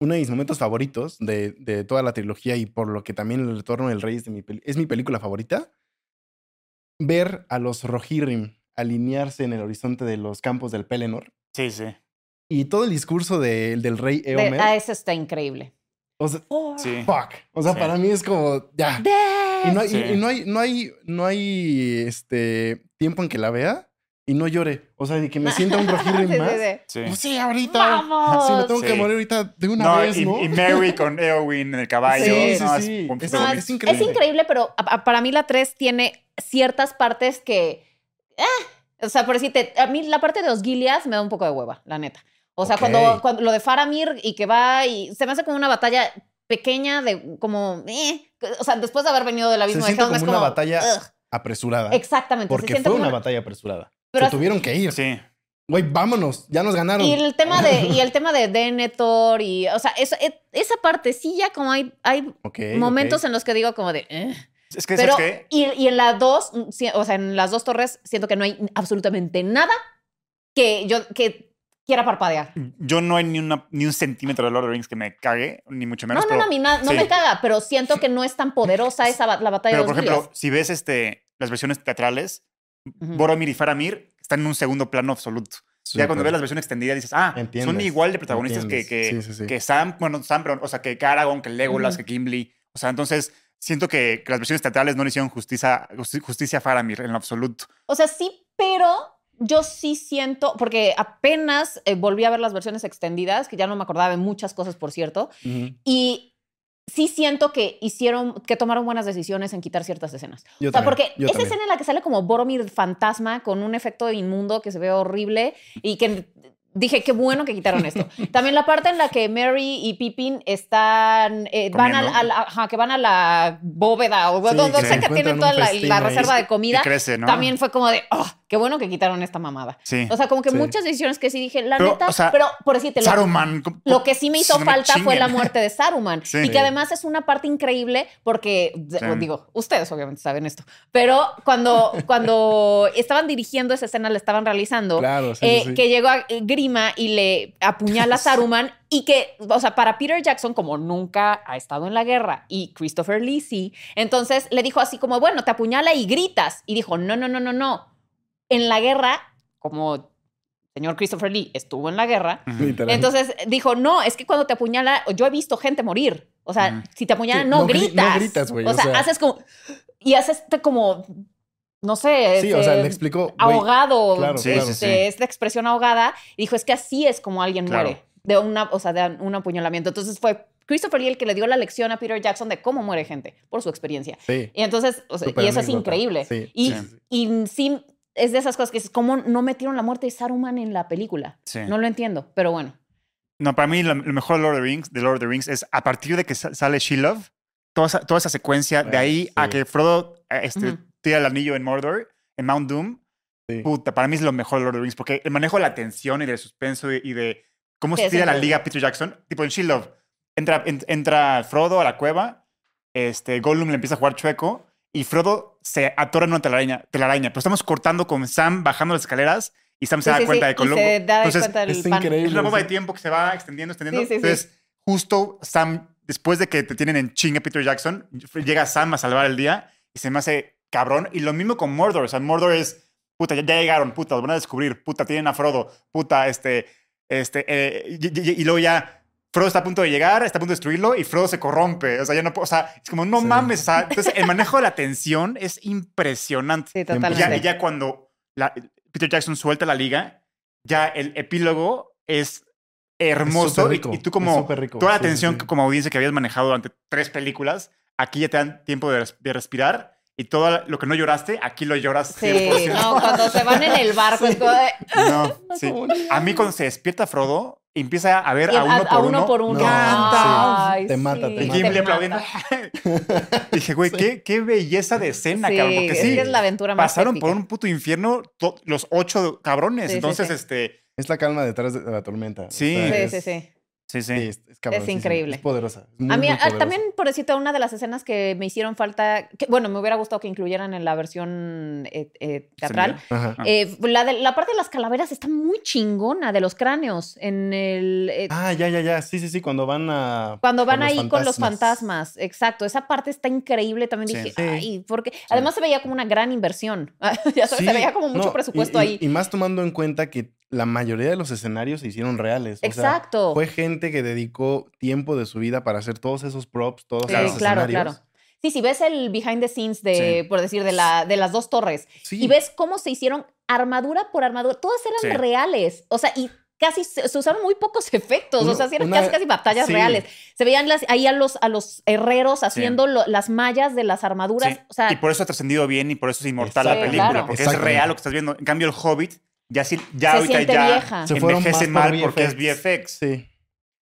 uno de mis momentos favoritos de, de toda la trilogía y por lo que también El Retorno del Rey es, de mi, es mi película favorita, ver a los Rohirrim alinearse en el horizonte de los campos del Pelennor Sí, sí. y todo el discurso de- del rey De- Eomer. ah, eso está increíble. o sea, Sí. fuck. O sea, Sí. para mí es como, ya. Y no hay, y- Sí. y no hay, no hay, no hay este tiempo en que la vea y no llore. O sea, de que me sienta un Rohirrim Sí, sí, más. sí. sí. Pues sí, ahorita. ¡Vamos! Si me tengo que Sí. morir ahorita de una No, vez, y, ¿no? y Mary con Eowyn en el caballo. Sí, sí, no, sí. Es- es, es increíble. es increíble, pero a- a- para mí la 3 tiene ciertas partes que. Eh, o sea, por decirte, a mí la parte de los Gilead me da un poco de hueva, la neta. O sea, cuando, cuando lo de Faramir y que va y se me hace como una batalla pequeña de como. eh, o sea, después de haber venido del abismo de siente Helm, es como una como. batalla ugh. Apresurada. Exactamente. se Porque fue como una batalla apresurada. Pero Se tuvieron que ir. sí. Güey, vámonos. Ya nos ganaron. Y el tema de, y el tema de Denethor y, o sea, eso, e- esa parte sí ya como hay, hay momentos en los que digo como de, eh. Es que, pero, ¿sabes qué? y, y en las dos, mm, sí, o sea, en las dos torres siento que no hay absolutamente nada que yo, que quiera parpadear. Yo no hay ni, una, ni un centímetro de Lord of the Rings que me cague, ni mucho menos. no, no, pero, no, a mí na- no sí. me caga, pero siento que no es tan poderosa esa la batalla Pero, de por los ejemplo, Gilead. si ves este, las versiones teatrales, Ujú. Boromir y Faramir están en un segundo plano absoluto. ya cuando ves la versión extendida dices, ah, son igual de protagonistas que, entiendes. que, Sí, sí, sí. que Sam, bueno, Sam, pero, o sea, que Aragorn, que Legolas, Ujú. que Gimli. O sea, entonces siento que, que las versiones teatrales no le hicieron justicia, justi- justicia a Faramir en lo absoluto. O sea, sí, pero yo sí siento, porque apenas eh, volví a ver las versiones extendidas, que ya no me acordaba de muchas cosas, por cierto, y sí siento que hicieron, que tomaron buenas decisiones en quitar ciertas escenas. Yo O sea, también, porque yo esa también. escena en la que sale como Boromir fantasma con un efecto inmundo que se ve horrible y que dije, qué bueno que quitaron esto. También la parte en la que Mary y Pippin están, eh, van Comiendo. al- ajá, que van a la bóveda o Sí, donde que se sea que tienen toda la, la reserva de comida. crece, ¿no? También fue como de, oh, qué bueno que quitaron esta mamada. Sí. O sea, como que Sí. muchas decisiones que sí dije, la Pero, neta, o sea, pero por decirte, lo, Saruman. ¿cómo- lo que sí me hizo falta fue chinguen. la muerte de Saruman. Sí. Y que además es una parte increíble porque, digo, ustedes obviamente saben esto, pero cuando, cuando estaban dirigiendo esa escena, la estaban realizando, Claro, eh, que llegó a Grima y le apuñala a Saruman y que, o sea, para Peter Jackson, como nunca ha estado en la guerra y Christopher Lee sí, entonces le dijo así como, bueno, te apuñala y gritas. Y dijo, no, no, no, no, no. En la guerra, como señor Christopher Lee estuvo en la guerra, entonces dijo, no, es que cuando te apuñala, yo he visto gente morir. O sea, si te apuñalan, Sí, no, no gri- gritas. no gritas, güey, O o sea, sea. haces como. Y haces como. No sé. Sí, o sea, le explicó. Ahogado. Claro, Sí, claro. sí, este, sí. Esta expresión ahogada. Y dijo, es que así es como alguien Claro. muere. De una, o sea, de un apuñalamiento. Entonces fue Christopher Lee el que le dio la lección a Peter Jackson de cómo muere gente, por su experiencia. Sí. Y entonces, o sea, Súper y eso es increíble. Sí, y, sí. y sí, es de esas cosas que es como no metieron la muerte de Saruman en la película. Sí. No lo entiendo, pero bueno. No, para mí lo, lo mejor de Lord of the Rings, de Lord of the Rings es a partir de que sa- sale She-Love, toda esa, toda esa secuencia, de ahí a que Frodo eh, este. Tira el anillo en Mordor, en Mount Doom. Sí. Puta, para mí es lo mejor de Lord of the Rings, porque el manejo de la tensión y del suspenso y, y de cómo se tira la liga Peter Jackson. Tipo en She-Love, entra, en- entra Frodo a la cueva, este, Gollum le empieza a jugar chueco y Frodo se atora en una telaraña, telaraña. Pero estamos cortando con Sam bajando las escaleras y Sam se Sí, da sí, cuenta sí, de y Colombo. se da Entonces, cuenta del es pan. increíble. es una bomba de tiempo que se va extendiendo, extendiendo. Sí, sí, sí. Entonces, justo Sam, después de que te tienen en chinga Peter Jackson, llega Sam a salvar el día y se me hace cabrón. Y lo mismo con Mordor. O sea, Mordor es, puta, ya, ya llegaron, puta, los van a descubrir, puta, tienen a Frodo, puta, este, este, eh, y, y- y luego ya Frodo está a punto de llegar, está a punto de destruirlo y Frodo se corrompe. O sea, ya no o sea, es como, no Sí. mames. O sea, entonces el manejo de la tensión es impresionante. Sí, Y totalmente. ya, y ya cuando la- Peter Jackson suelta la liga, ya el epílogo es hermoso. súper y- rico, y, tú es como súper rico, toda la sí, atención sí. que como audiencia que habías manejado durante tres películas, aquí ya te dan tiempo de, res- de respirar y todo lo que no lloraste, aquí lo lloras Sí, 100%. no, cuando se van en el barco es como de- No, sí. A mí cuando se despierta Frodo, empieza a ver y a uno por uno. por uno. No, Canta. Ay, Te mata, te Y mata. Gimli te aplaudiendo. Dije, güey, qué, qué belleza de escena, Sí, cabrón. Porque sí, que es la aventura más pasaron épica. por un puto infierno los ocho cabrones. Entonces, sí. este. Es la calma detrás de la tormenta. o Sí. sea, Sí, es- sí, sí. Sí, sí. sí, es, es cabroncísimo, increíble. Es poderosa. es muy, A mí muy ah, poderosa. también, por decirte, una de las escenas que me hicieron falta, que, bueno, me hubiera gustado que incluyeran en la versión eh, eh, teatral. Eh, la, de, la parte de las calaveras está muy chingona, de los cráneos. En el. eh, Ah, ya, ya, ya. Sí, sí, sí. Cuando van a. Cuando van ahí con los fantasmas, exacto. Esa parte está increíble. También Sí. dije, Sí. ay, porque además se veía como una gran inversión. ya sabes, se veía como mucho no, presupuesto y- y- ahí. Y, más tomando en cuenta que la mayoría de los escenarios se hicieron reales. o sea, exacto. fue gente que dedicó tiempo de su vida para hacer todos esos props, todos Sí, esos claro, escenarios. claro. Sí, si ves el behind the scenes de, Sí. por decir, de, la, de las dos torres Sí. y ves cómo se hicieron armadura por armadura, todas eran Sí. reales. O sea, y casi se, se usaron muy pocos efectos. o sea, sí eran una- casi, casi batallas sí. reales. Se veían las, ahí a los, a los herreros haciendo lo- las mallas de las armaduras. Sí. O sea, y por eso ha trascendido bien y por eso es inmortal la película, Claro. porque es real lo que estás viendo. En cambio, el Hobbit ya sí, ya Se ahorita siente ya vieja. Se fueron envejece más por mal porque es VFX. Sí.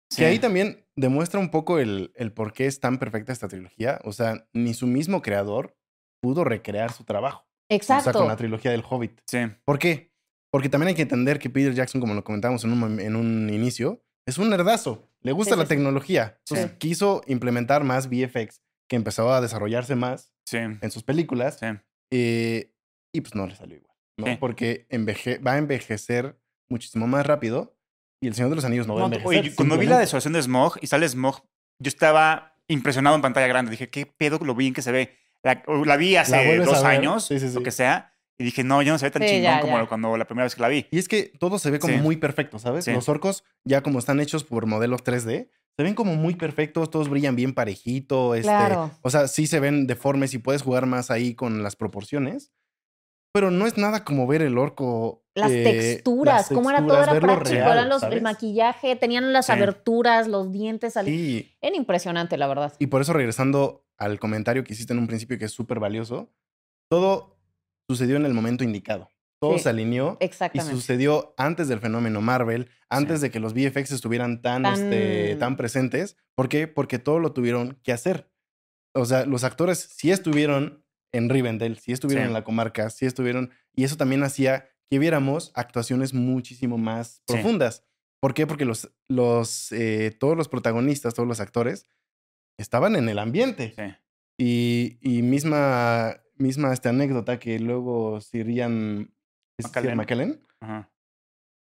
Sí. Que ahí también demuestra un poco el, el por qué es tan perfecta esta trilogía. O sea, ni su mismo creador pudo recrear su trabajo. O exacto. sea, con la trilogía del Hobbit. Sí. ¿Por qué? Porque también hay que entender que Peter Jackson, como lo comentamos en un, en un inicio, es un nerdazo. Le gusta Sí, la sí, tecnología. Sí. Entonces, quiso implementar más VFX, que empezó a desarrollarse más Sí. en sus películas. Sí. eh, y pues no le salió igual. ¿No? Sí. Porque enveje- va a envejecer muchísimo más rápido. Y el Señor de los Anillos no va a envejecer. oye, cuando vi la desolación de Smog y sale Smog, yo estaba impresionado en pantalla grande. Dije, ¿qué pedo lo bien que se ve? La, vi hace dos años, Sí, sí, lo que sea, y dije, no, ya no se ve tan Sí, chingón ya, como ya. cuando la primera vez que la vi. Y es que todo se ve como Sí. muy perfecto, ¿sabes? Sí. Los orcos, ya como están hechos por modelos 3D, se ven como muy perfectos, todos brillan bien parejito. Este, Claro. O sea, sí se ven deformes y puedes jugar más ahí con las proporciones. Pero no es nada como ver el orco. Las eh, texturas, cómo era todo, era práctico, real, los, el maquillaje, tenían las Sí. aberturas, los dientes, Sí, era impresionante, la verdad. Y por eso, regresando al comentario que hiciste en un principio, que es súper valioso, todo sucedió en el momento indicado. todo Sí. se alineó. Y Exactamente. sucedió antes del fenómeno Marvel, antes de que los VFX estuvieran tan, Tan- este, tan presentes. ¿Por qué? Porque todo lo tuvieron que hacer. O sea, los actores sí estuvieron en Rivendell, sí estuvieron Sí. en la comarca, sí estuvieron. Y eso también hacía que viéramos actuaciones muchísimo más Sí. profundas. ¿Por qué? Porque los, los, eh, todos los protagonistas, todos los actores, estaban en el ambiente. Sí. Y, y misma, misma esta anécdota que luego Sir Ian ¿es Sir McKellen.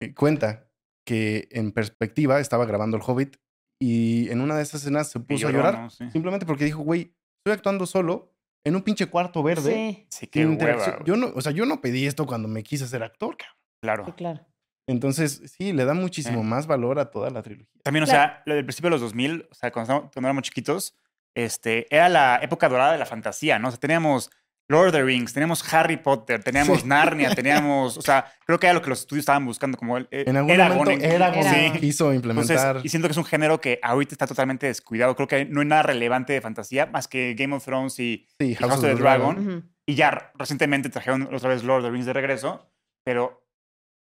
Eh, cuenta que en perspectiva estaba grabando El Hobbit y en una de esas escenas se puso a llorar ¿no? Sí. simplemente porque dijo, güey, estoy actuando solo en un pinche cuarto verde. Sí, Sí, qué interacción". hueva. Yo no, o sea, yo no pedí esto cuando me quise ser actor, cabrón. Claro. sí, claro. Entonces, sí, le da muchísimo Sí. más valor a toda la trilogía. También, o Claro. sea, lo del principio de los 2000, o sea, cuando, estábamos- cuando éramos chiquitos, este, era la época dorada de la fantasía, ¿no? O sea, teníamos Lord of the Rings, teníamos Harry Potter, teníamos Sí. Narnia, teníamos, o sea, creo que era lo que los estudios estaban buscando, como el, eh, En algún Eragon momento en- Eragon Eragon. quiso Entonces, implementar. y siento que es un género que ahorita está totalmente descuidado. Creo que no hay nada relevante de fantasía más que Game of Thrones y, sí, y House of the Dragon. Y ya recientemente trajeron otra vez Lord of the Rings de regreso. Pero,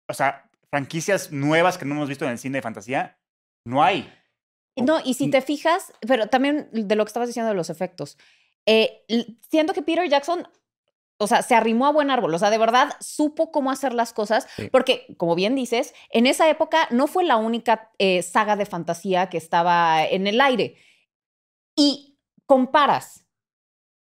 o sea, franquicias nuevas que no hemos visto en el cine de fantasía, no hay. No, y si te fijas, pero también de lo que estabas diciendo de los efectos, eh, siento que Peter Jackson, o sea, se arrimó a buen árbol, o sea, de verdad supo cómo hacer las cosas, Sí. porque, como bien dices, en esa época no fue la única eh, saga de fantasía que estaba en el aire. Y comparas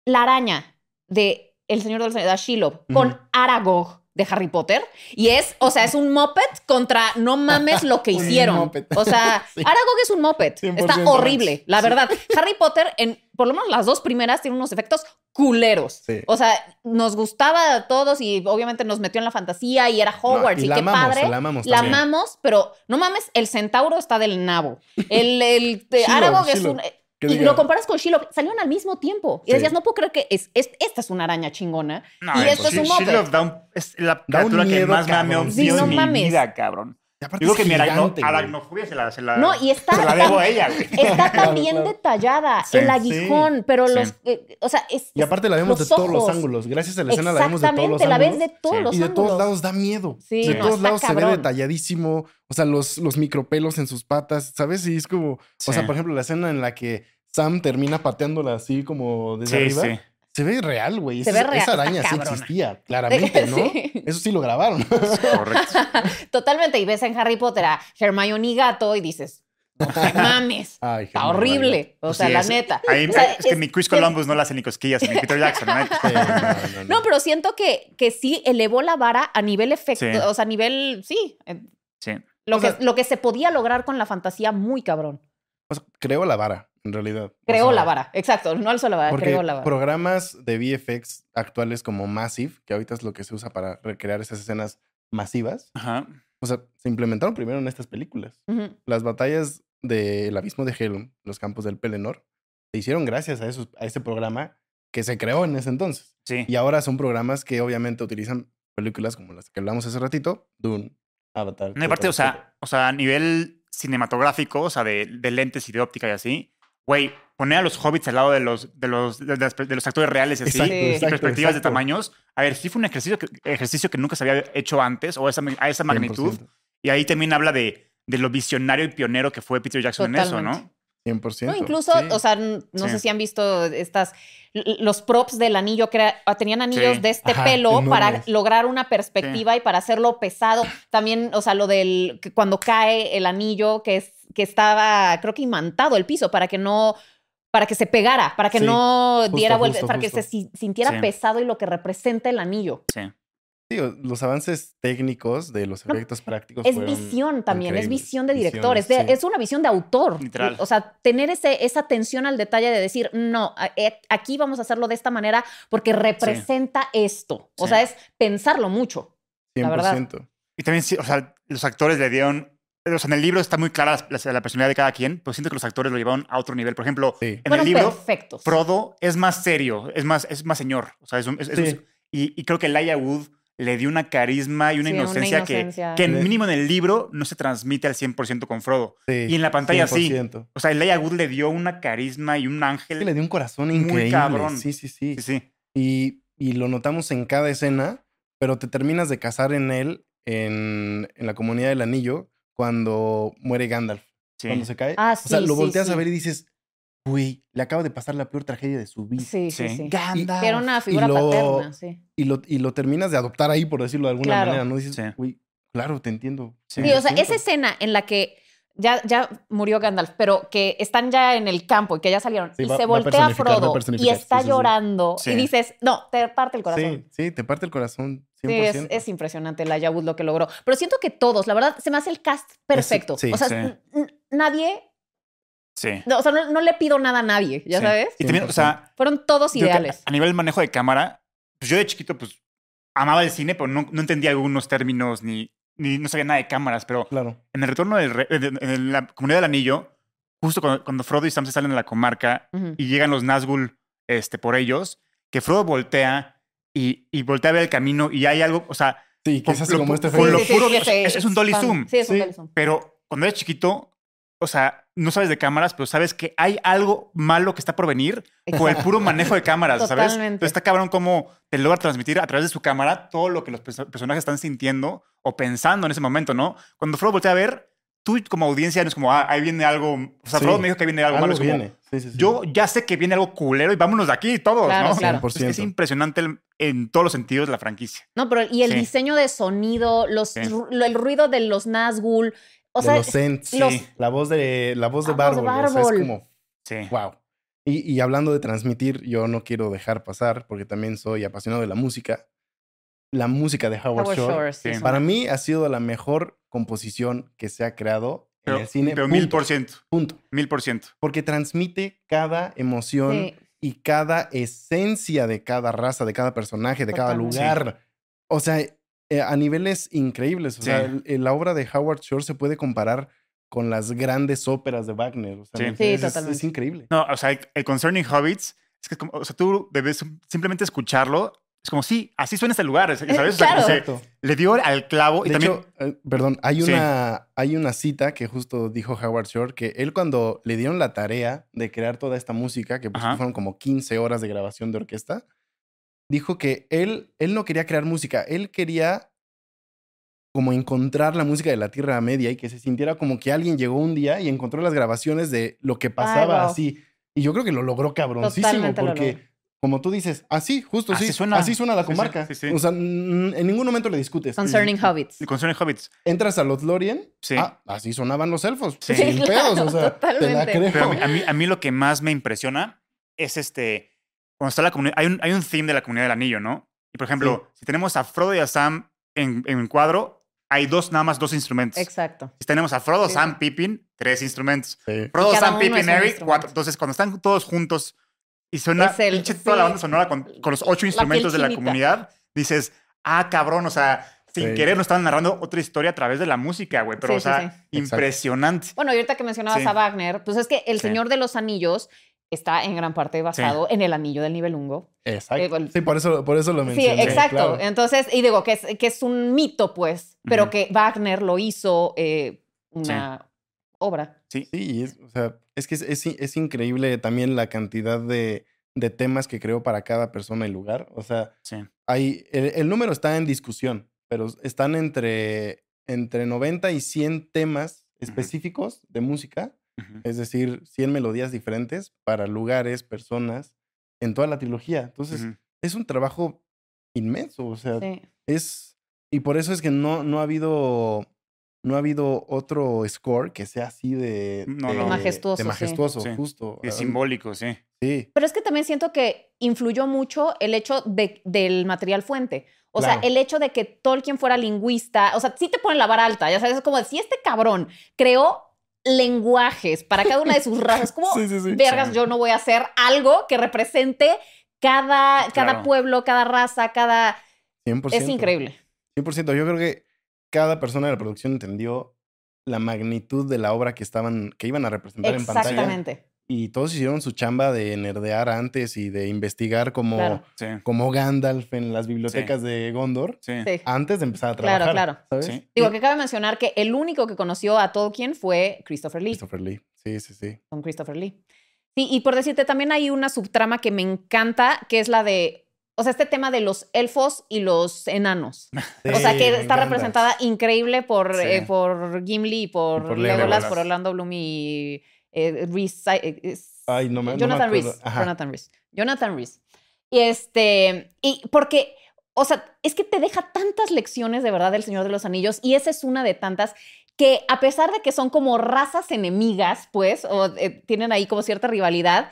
la araña de El Señor de Shelob con Ujú. Aragog de Harry Potter y es, o sea, es un moped contra no mames lo que hicieron. O sea, Sí. Aragog es un moped. 100% Está horrible, la Sí. verdad. Harry Potter, en por lo menos las dos primeras, tiene unos efectos culeros. Sí. O sea, nos gustaba a todos y obviamente nos metió en la fantasía y era Hogwarts y y, la qué amamos, padre. la amamos La amamos, pero no mames, el centauro está del nabo. El, el de Shelob, Aragog es un. Que Y diga- lo comparas con Shiloh, salieron al mismo tiempo. Y Sí. decías, no puedo creer que es, es- esta es una araña chingona. No, y esto es un. Shelob da un- es la Da un criatura que miedo, más me ha cabrón. miedo Sí, no mi mames. vida, cabrón. Y aparte Digo es que mi aracno- gigante, güey. aracnofobia se la, se la, No, y está se la debo a ella, güey. Está Claro. detallada, Sí. el aguijón, pero Sí. los. eh, o sea, es. Y aparte la vemos de todos los ojos. ángulos. Gracias a la escena la vemos de todos los Exactamente, la ves ángulos. de todos Sí. los y de ángulos. todos lados da miedo. Sí, de no, todos está lados se ve cabrón. detalladísimo. O sea, los, los micropelos en sus patas, ¿sabes? Y es como. Sí. O sea, por ejemplo, la escena en la que Sam termina pateándola así como desde Sí, arriba. Se ve real, güey. Se Esa, ve real, esa araña sí existía, claramente, ¿no? Sí. Eso sí lo grabaron. Correcto. Totalmente. Y ves en Harry Potter a Hermione Gato y dices, no mames. Ay, Está horrible. O sea, sí, la es- neta. Ahí, O sea, es que ni Chris Columbus no le hace ni cosquillas, ni Peter Jackson, ¿no? Sí, no, no, no. No, pero siento que, que sí elevó la vara a nivel efecto, Sí. o sea, a nivel, sí, Sí. lo, O que, lo que se podía lograr con la fantasía muy cabrón. O sea, creo la vara, en realidad. O Creó sea, la vara, exacto, no alzó la vara, Porque creó la vara. programas de VFX actuales como Massive, que ahorita es lo que se usa para recrear esas escenas masivas, Ajá. o sea, se implementaron primero en estas películas. Las batallas del abismo de Helm, los campos del Pelennor, se hicieron gracias a, esos, a ese programa que se creó en ese entonces. Sí. Y ahora son programas que obviamente utilizan películas como las que hablamos hace ratito, Dune, Avatar. No, aparte, o sea, o sea, a nivel cinematográfico, o sea, de, de lentes y de óptica y así, güey, poner a los hobbits al lado de los, de los, de, las- de los actores reales y así, Exacto, Sí. y exacto, perspectivas de tamaños. A ver, sí fue un ejercicio que, ejercicio que nunca se había hecho antes, o esa, a esa magnitud. 100%. Y ahí también habla de, de lo visionario y pionero que fue Peter Jackson en eso. ¿no? 100%. No, incluso, sí. o sea, no Sí. sé si han visto estas, los props del anillo, que era- ah, tenían anillos Sí. de este Ajá, pelo para lograr una perspectiva y para hacerlo pesado. También, o sea, lo del, que cuando cae el anillo, que, es, que estaba, creo que imantado el piso, para que no, para que se pegara, para que Sí, no justo, diera vuelta, justo, para que se si- sintiera Sí. pesado y lo que representa el anillo. Sí. Sí, o- los avances técnicos de los No, efectos prácticos Es visión también, es visión de sí. es una visión de autor. Literal. O sea, tener ese, esa atención al detalle de decir, no, eh, aquí vamos a hacerlo de esta manera porque representa esto. O Sí. sea, es pensarlo mucho. la verdad. 100%. Y también, sí, o sea, los actores le dieron. O sea, en el libro está muy clara la, la- la personalidad de cada quien, pero siento que los actores lo llevaron a otro nivel. Por ejemplo, Sí. en Fueron el libro, perfectos. Frodo es más serio, es más, es más señor. O sea, es un- es- es un- Sí. y, y creo que Laia Wood le dio una carisma y una Sí, una inocencia, que, que mínimo en el libro no se transmite al 100% con Frodo. Sí, Y en la pantalla sí. 100%. O sea, Laia Wood le dio una carisma y un ángel. Sí, le dio un corazón Muy increíble. cabrón. Sí, sí, sí. Sí, sí. Y, y lo notamos en cada escena pero te terminas de casar en él, en, en la comunidad del anillo, cuando muere Gandalf. Sí. Cuando se cae. Ah, o sea, sí, lo sí, volteas a sí. ver y dices, güey, le acaba de pasar la peor tragedia de su vida. Sí, sí, Sí. sí. Gandalf. Que era una figura lo- paterna, sí. Y lo, y lo terminas de adoptar ahí, por decirlo de alguna Claro. manera, ¿no? Dices, Sí. güey, claro, te entiendo. Sí. Sí, o sea, 100%. esa escena en la que ya, ya murió Gandalf, pero que están ya en el campo y que ya salieron Sí, y va- se voltea a Frodo y está sí, llorando Sí. y dices, no, te parte el corazón. Sí, sí, te parte el corazón 100%. Sí, es, es impresionante la Wood lo que logró. Pero siento que todos, la verdad, se me hace el cast perfecto. sí, o sea, nadie, Sí. no, o sea, no, no le pido nada a nadie, ¿ya Sí. sabes? Y también, o sea, Fueron todos ideales. a nivel del manejo de cámara, pues yo de chiquito, pues amaba el cine, pero no, no entendía algunos términos ni, ni no sabía nada de cámaras. Pero Claro. en el retorno del re- en, en la comunidad del anillo, justo cuando, cuando Frodo y Sam se salen de la comarca y llegan los Nazgûl este, por ellos, que Frodo voltea y, y voltea a ver el camino y hay algo, o sea, Sí, que es así Lo- como este con lo puro- es- es un dolly zoom. Sí, es un Sí. dolly zoom. pero cuando eres chiquito, o sea, no sabes de cámaras, pero sabes que hay algo malo que está por venir por el puro manejo de cámaras, ¿sabes? Totalmente. Entonces está cabrón cómo te logra transmitir a través de su cámara todo lo que los perso- personajes están sintiendo o pensando en ese momento, ¿no? Cuando Frodo voltea a ver, tú como audiencia no es como, ah, ahí viene algo, o sea, Sí. Frodo me dijo que viene algo, malo, es como, viene. Sí, sí, sí. yo ya sé que viene algo culero y vámonos de aquí todos, Claro, ¿no? claro. Es, es 100%. impresionante el- en todos los sentidos de la franquicia. No, pero y el Sí. diseño de sonido, los, el ruido de los Nazgûl, o de sea, los Ents, los- sí. la voz de la voz de La voz de Bárbol, o sea, es como Sí. wow. Y, y hablando de transmitir, yo no quiero dejar pasar porque también soy apasionado de la música. La música de Howard, Howard Shore, sí, para mí ha sido la mejor composición que se ha creado Pero, en el cine. pero mil por ciento, punto. mil por ciento. Porque transmite cada emoción Sí. y cada esencia de cada raza, de cada personaje, de cada lugar. O sea, eh, a niveles increíbles. O Sí. sea, el- el- la obra de Howard Shore se puede comparar con las grandes óperas de Wagner. O sea, Sí. ¿me Sí? Es- es, totalmente. increíble. No, o sea, el, Concerning Hobbits es que es como, o sea, tú debes simplemente escucharlo. Es como, sí, así suena este lugar, ¿sabes? O sea, claro. se- le dio al clavo y De también. hecho, eh, perdón, hay Sí. una, hay una cita que justo dijo Howard Shore que él cuando le dieron la tarea de crear toda esta música, que pues, fueron como 15 horas de grabación de orquesta, dijo que él, él no quería crear música, él quería como encontrar la música de la Tierra Media y que se sintiera como que alguien llegó un día y encontró las grabaciones de lo que pasaba wow. así. Y yo creo que lo logró cabroncísimo Totalmente lo porque... logró. Como tú dices, así, justo Así sí. suena. Así suena la comarca. sí, sí. O sea, en ningún momento le discutes. Concerning Hobbits. Concerning Hobbits. Entras a los Lorien, Sí. ah, así sonaban los elfos. Sí. Sin Sí, pedos, claro, o sea, te la totalmente. creo. Pero a mí, a mí, a mí lo que más me impresiona es este. Cuando está la comunidad. Hay un, hay un theme de la comunidad del anillo, ¿no? Y por ejemplo, si tenemos a Frodo y a Sam en, en cuadro, hay dos, nada más dos instrumentos. Exacto. Si tenemos a Frodo, Sí, Sam. Pippin, tres instrumentos. Sí. Frodo, Sam, Pippin, Eric, cuatro. Entonces, cuando están todos juntos y suena Es el- pinche toda la banda sonora con, con los ocho instrumentos de la comunidad, dices, ah, cabrón, o sea, sin Sí. querer nos estaban narrando otra historia a través de la música, güey. Pero, Sí, o sea, sí. Impresionante. Bueno, y ahorita que mencionabas Sí. a Wagner, pues es que El Sí. Señor de los Anillos está en gran parte basado en el anillo del Nibelungo. Exacto. Eh, bueno, sí, por eso, por eso lo Sí, mencioné. exacto. claro. Entonces, y digo que es, que es un mito, pues, pero que Wagner lo hizo eh, una obra. Sí. Sí, es, o sea, es que es, es, es increíble también la cantidad de, de temas que creo para cada persona y lugar. O sea, Sí. hay, el, el número está en discusión, pero están entre, entre 90 y 100 temas específicos de música, Es decir, 100 melodías diferentes para lugares, personas, en toda la trilogía. Entonces, es un trabajo inmenso, o sea, Sí. es... Y por eso es que no, no ha habido... No ha habido otro score que sea así de... No, de- no. Majestuoso, De majestuoso, Sí. justo. Es simbólico, sí. Sí, Pero es que también siento que influyó mucho el hecho de- del material fuente. O sea, el hecho de que Tolkien fuera lingüista, o sea, sí te ponen la vara alta, ya sabes, es como si este cabrón creó lenguajes para cada una de sus razas, como Sí, sí, sí. vergas, Sí. yo no voy a hacer algo que represente cada, cada Claro. pueblo, cada raza, cada... 100%. Es increíble. 100%. Yo creo que cada persona de la producción entendió la magnitud de la obra que estaban, que iban a representar en pantalla. Exactamente. Y todos hicieron su chamba de nerdear antes y de investigar como, Claro. Sí. como Gandalf en las bibliotecas de Gondor Sí. Antes de empezar a Claro, trabajar. claro. ¿sabes? Sí. Digo, que cabe mencionar que el único que conoció a Tolkien fue Christopher Lee. Christopher Lee. Sí, sí, sí. con Christopher Lee. Sí, y por decirte, también hay una subtrama que me encanta, que es la de, o sea, este tema de los elfos y los enanos. Sí, o sea, que está encanta. representada increíble por, Sí. eh, por Gimli y por, Y por Legolas, Legolas. por Orlando Bloom y eh, Reese. eh, es- Ay, no me- no me Jonathan acuerdo. Reese. Jonathan Reese. Jonathan Reese. Y este, y porque, o sea, es que te deja tantas lecciones de verdad del Señor de los Anillos y esa es una de tantas que a pesar de que son como razas enemigas, pues, o eh, tienen ahí como cierta rivalidad,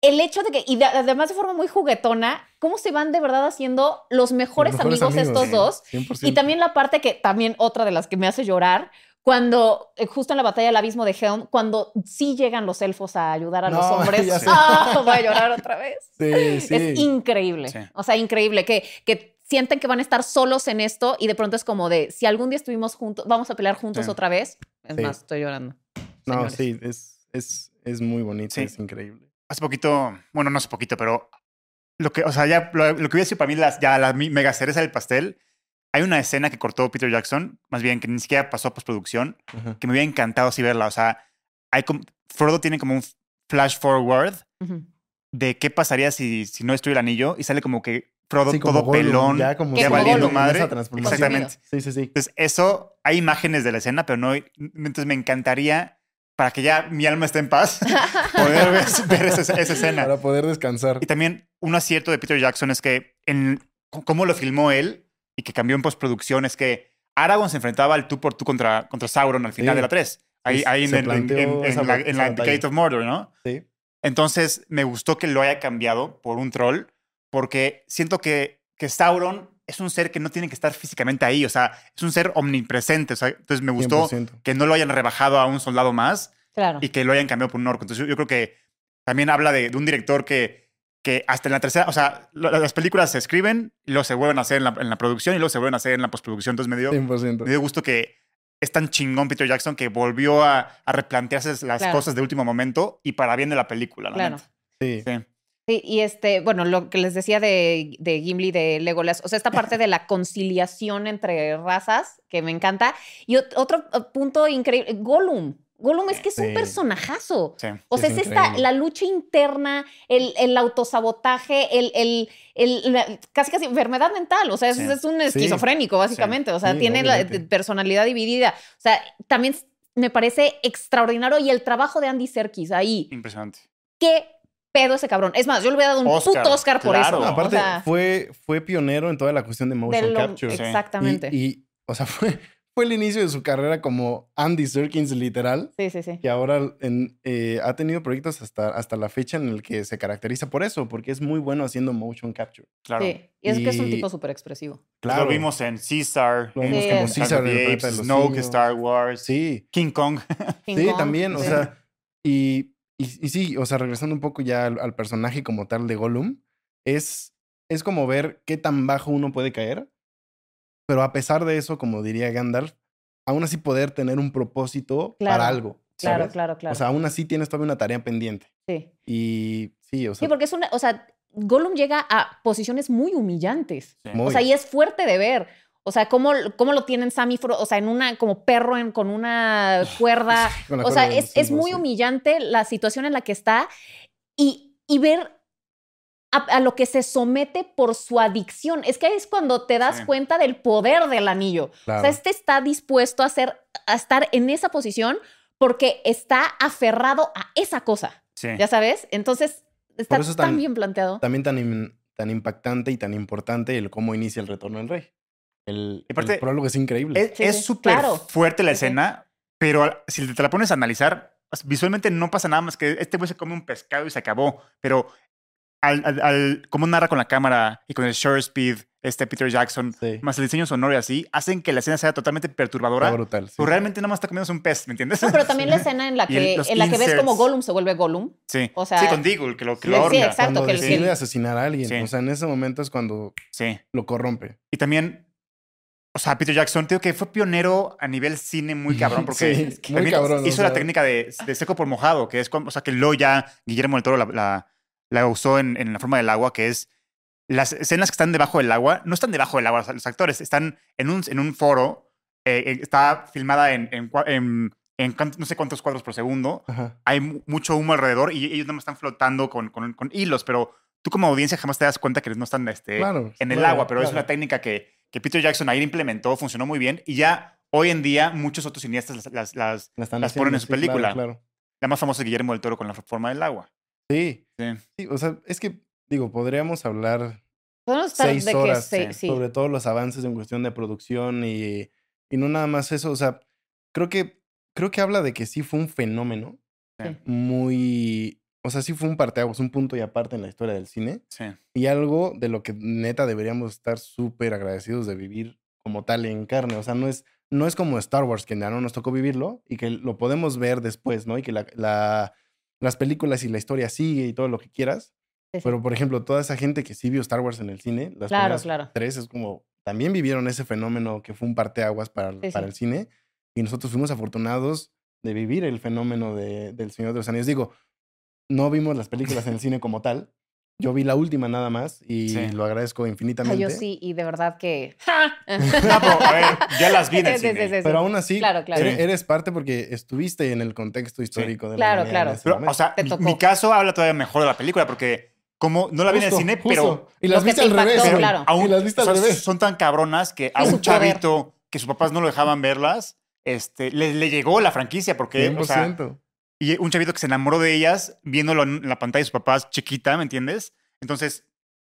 el hecho de que, y de- además de forma muy juguetona, cómo se van de verdad haciendo los mejores, Los mejores amigos, estos sí. dos. 100%. Y también la parte que, también otra de las que me hace llorar, cuando, eh, justo en la batalla del abismo de Helm, cuando sí llegan los elfos a ayudar a los No, hombres. ya sé. ¡Ah! Voy a llorar otra vez. Sí, sí. Es increíble. Sí. O sea, increíble que, que sienten que van a estar solos en esto y de pronto es como de, si algún día estuvimos juntos, vamos a pelear juntos Sí. otra vez. Es Sí. más, estoy llorando. no, señores. sí, es, es, es muy bonito, Sí. es increíble. Hace poquito, bueno, no hace poquito, pero lo que, o sea, ya lo, lo que hubiera sido para mí las, ya la mega cereza del pastel, hay una escena que cortó Peter Jackson, más bien que ni siquiera pasó a postproducción, que me hubiera encantado así verla. O sea, hay como, Frodo tiene como un flash forward de qué pasaría si, si no estuviera el anillo y sale como que Frodo Sí, como todo Gollum, pelón, ya como ya como valiendo Gollum, madre. Exactamente. Sí, sí, sí. Entonces, eso, hay imágenes de la escena, pero no, entonces me encantaría, para que ya mi alma esté en paz, poder ver, ver esa, esa escena. Para poder descansar. Y también un acierto de Peter Jackson es que en cómo lo filmó él y que cambió en postproducción es que Aragorn se enfrentaba al tú por tú contra, contra Sauron al final Sí. de la 3. Ahí, ahí en, en- en- en la, en la. Gate of Mordor, ¿no? Sí. Entonces me gustó que lo haya cambiado por un troll porque siento que, que Sauron es un ser que no tiene que estar físicamente ahí, o sea, es un ser omnipresente. o sea, entonces me gustó 100%. que no lo hayan rebajado a un soldado más Claro. y que lo hayan cambiado por un orco. Entonces yo, yo creo que también habla de, de un director que, que hasta en la tercera, o sea, lo- las películas se escriben luego se vuelven a hacer en la, en la producción y luego se vuelven a hacer en la postproducción. Entonces me dio, 100%. me dio gusto que es tan chingón Peter Jackson que volvió a, a replantearse las Claro. cosas de último momento y para bien de la película, la Claro. Sí. Sí. Sí, y este, bueno, lo que les decía de, de Gimli, de Legolas, o sea, esta parte de la conciliación entre razas, que me encanta. Y ot- otro eh, punto increíble, Gollum. Gollum es que es un personajazo. Sí. O sea, Es es, esta, la lucha interna, el, el autosabotaje, el, el, el- la- casi casi enfermedad mental. O sea, es, Sí. es un esquizofrénico, básicamente. O sea, Sí, tiene la personalidad dividida. O sea, también me parece extraordinario. Y el trabajo de Andy Serkis ahí, Impresionante. qué pedo ese cabrón. Es más, yo le hubiera dado un Oscar, puto Oscar por claro. eso. No, O aparte, sea, fue, fue pionero en toda la cuestión de de motion lo- capture. Exactamente. Y, y, o sea, fue, fue el inicio de su carrera como Andy Serkins, literal. sí, sí, sí. Que ahora en- eh, ha tenido proyectos hasta, hasta la fecha en el que se caracteriza por eso, porque es muy bueno haciendo motion capture. Claro. Sí. Y es que es un Y- tipo súper expresivo. Lo vimos en Caesar, Lo en vimos Sí. como en Caesar en Snoke. Star Wars, Sí, King Kong. King sí, Kong, también, o sí. sea, y, y, y sí, o sea, regresando un poco ya al, al personaje como tal de Gollum, es, es como ver qué tan bajo uno puede caer, pero a pesar de eso, como diría Gandalf, aún así poder tener un propósito Claro, para algo. Claro, ¿sabes? claro, claro. O sea, aún así tienes todavía una tarea pendiente. sí. Y sí, o sea, Sí, porque es una, o sea, Gollum llega a posiciones muy humillantes. Sí. muy- O sea, y es fuerte de ver. O sea, cómo, cómo lo tienen Sam y Fro- o sea, en una, como perro en, con una cuerda. con o sea, cuerda es, es muy humillante la situación en la que está y, y ver a, a lo que se somete por su adicción. Es que ahí es cuando te das Sí. cuenta del poder del anillo. O Claro. sea, este está dispuesto a, hacer, a estar en esa posición porque está aferrado a esa cosa. Sí. ¿Ya sabes? Entonces, está eso es tan, tan- bien planteado. También tan, tan impactante y tan importante el cómo inicia el retorno del rey. El, aparte, el prólogo es increíble. Es Sí, es sí, súper claro. fuerte la escena, pero si te la pones a analizar, visualmente no pasa nada más que este güey se come un pescado y se acabó. Pero al, al, al- cómo narra con la cámara y con el shutter speed, este Peter Jackson, Sí. más el diseño sonoro y así, hacen que la escena sea totalmente perturbadora. Está brutal. sí. Pero realmente nada más está comiéndose un pez, ¿me entiendes? No, pero también la escena en la el- que, en la que ves como. Gollum se vuelve Gollum. Sí, o sea, sí, con Deagle, que lo, que sí, lo sí, ahorca. exacto. Cuando que decide asesinar a alguien. Sí. O sea, en ese momento es cuando Sí. lo corrompe. Y también, o sea, Peter Jackson, creo que fue pionero a nivel cine muy cabrón, porque Sí, muy también cabrón, o hizo la técnica de, de seco por mojado, que es como, o sea, que luego ya Guillermo del Toro la, la, la usó en, en la forma del agua, que es las escenas que están debajo del agua, no están debajo del agua, los actores están en un, en un foro, eh, eh, está filmada en, en, cua- en- en cuant- no sé cuántos cuadros por segundo, Ajá. hay mu- mucho humo alrededor y ellos nada más están flotando con, con, con hilos, pero tú como audiencia jamás te das cuenta que no están este, Claro, en el claro, agua, pero es una técnica que, que Peter Jackson ahí implementó, funcionó muy bien y ya hoy en día muchos otros cineastas las, las, ponen en su película. la más famosa es Guillermo del Toro con la forma del agua. Sí, Sí. sí, o sea, es que, digo, podríamos hablar Podemos estar seis de que horas se- sí. sobre todos los avances en cuestión de producción y, y no nada más eso, o sea, creo que, creo que habla de que sí fue un fenómeno Sí. muy, o sea, sí fue un parteaguas, un punto y aparte en la historia del cine Sí. y algo de lo que neta deberíamos estar súper agradecidos de vivir como tal en carne, o sea, no es, no es como Star Wars que ya no nos tocó vivirlo y que lo podemos ver después, ¿no? Y que la, la- las películas y la historia sigue y todo lo que quieras. Sí, sí. Pero, por ejemplo, toda esa gente que sí vio Star Wars en el cine, las Claro, tres es como también vivieron ese fenómeno que fue un parteaguas para, Sí, para el cine y nosotros fuimos afortunados de vivir el fenómeno de, del Señor de los Anillos. Digo, no vimos las películas en el cine como tal. Yo vi la última nada más y Sí. lo agradezco Ah, infinitamente. yo sí, y de verdad que. Pero, a ver, ya las vi en el Sí, sí, cine. sí, sí. Pero aún así, Claro, claro. ere- eres parte porque estuviste en el contexto histórico de la Claro, humanidad claro. ese Pero, o sea, mi, caso habla todavía mejor de la película porque como no la vi en el cine, justo. pero Y las viste te al revés. claro. aún Y las viste al son, revés. son tan cabronas que a un chavito que sus papás no lo dejaban verlas, este, le, le llegó la franquicia porque, o sea, 100%. Y un chavito que se enamoró de ellas viéndolo en la pantalla de sus papás chiquita, ¿me entiendes? Entonces,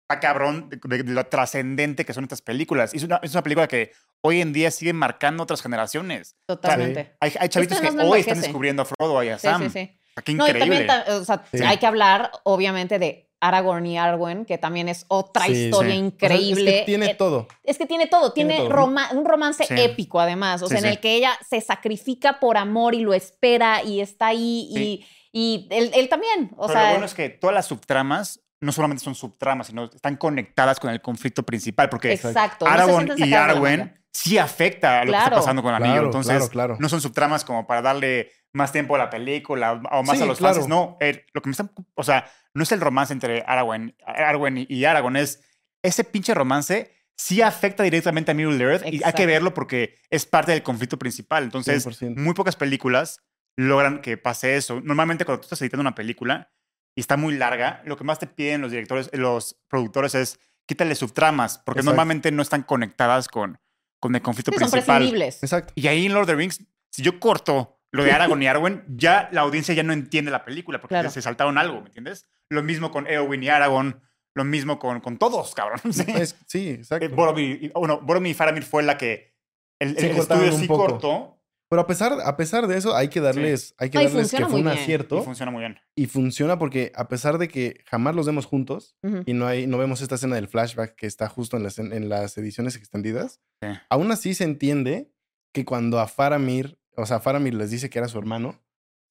está cabrón de, de- de lo trascendente que son estas películas. Y es una, es una película que hoy en día sigue marcando otras generaciones. O sea, Totalmente. hay, hay chavitos que hoy están descubriendo a Frodo y a Sí, Sam. sí, sí. Sea, qué No, y increíble. también, ta- o sea, Sí. hay que hablar, obviamente, de Aragorn y Arwen, que también es otra Sí, historia sí. O sea, increíble. es que tiene Eh, todo. Es que tiene todo, Tiene tiene, todo. roma- un romance Sí. épico además, o Sí, sea, en sí. el que ella se sacrifica por amor y lo espera y está ahí Sí. y, y él, él también, o Pero sea, lo bueno es que todas las subtramas no solamente son subtramas, sino están conectadas con el conflicto principal. Porque exacto. Aragorn y Arwen sí afecta a lo que está pasando con el anillo. Claro, Entonces, claro, claro. no son subtramas como para darle más tiempo a la película o más Sí, a los claro. fans. No, eh, lo que me están. O sea, no es el romance entre Arwen, Arwen y, Aragorn, es ese pinche romance. Sí afecta directamente a Middle Earth y hay que verlo porque es parte del conflicto principal. Entonces, 100%. muy pocas películas logran que pase eso. Normalmente cuando tú estás editando una película y está muy larga, lo que más te piden los directores, los productores es quítale subtramas, porque Exacto. normalmente no están conectadas con, con el conflicto Sí, son principal. prescindibles. Exacto. Y ahí en Lord of the Rings, si yo corto lo de Aragorn y Arwen, ya la audiencia ya no entiende la película porque Claro. se saltaron algo, ¿me entiendes? Lo mismo con Eowyn y Aragorn, lo mismo con, con todos, cabrón. Sí. Sí, exacto. Eh, Boromir, y- bueno, Boromir y Faramir fue la que el, Sí el cortaron estudio un sí poco. cortó Pero a pesar, a pesar de eso, hay que darles, hay que darles que fue un bien. acierto y funciona muy bien. y funciona porque a pesar de que jamás los vemos juntos y no hay, no vemos esta escena del flashback que está justo en las, en las ediciones extendidas, Sí. aún así se entiende que cuando a Faramir, o sea, Faramir les dice que era su hermano,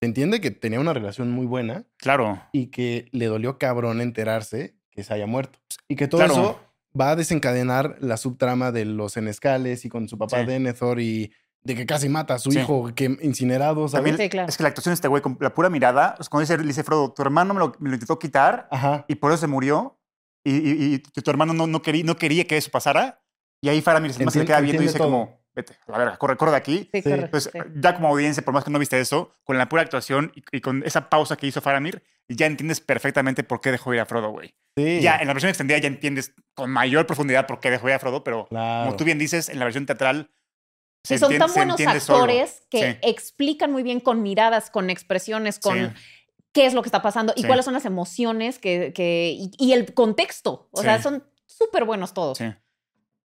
se entiende que tenía una relación muy buena Claro. y que le dolió cabrón enterarse que se haya muerto. Y que todo Claro. eso va a desencadenar la subtrama de los enescales y con su papá Sí. Denethor y de que casi mata a su Sí. hijo que incinerado, ¿sabes? También Sí, claro. es que la actuación de este güey, con la pura mirada, es cuando dice, dice Frodo, tu hermano me lo, me lo intentó quitar Ajá. y por eso se murió y, y- y tu, hermano no, no, quería, no quería que eso pasara. Y ahí Faramir se, se queda viendo y dice todo. como, vete, a la verga, corre, corre de aquí. Sí, Sí. correcto, Entonces, sí. ya como audiencia, por más que no viste eso, con la pura actuación y, y con esa pausa que hizo Faramir, ya entiendes perfectamente por qué dejó ir a Frodo, güey. Sí. Ya en la versión extendida ya entiendes con mayor profundidad por qué dejó ir a Frodo, pero Claro. como tú bien dices, en la versión teatral Sí, se son entien- tan buenos solo. actores que Sí. explican muy bien con miradas, con expresiones, con Sí. qué es lo que está pasando y Sí. cuáles son las emociones que, que- y, y el contexto. O sea, son súper buenos todos. Sí.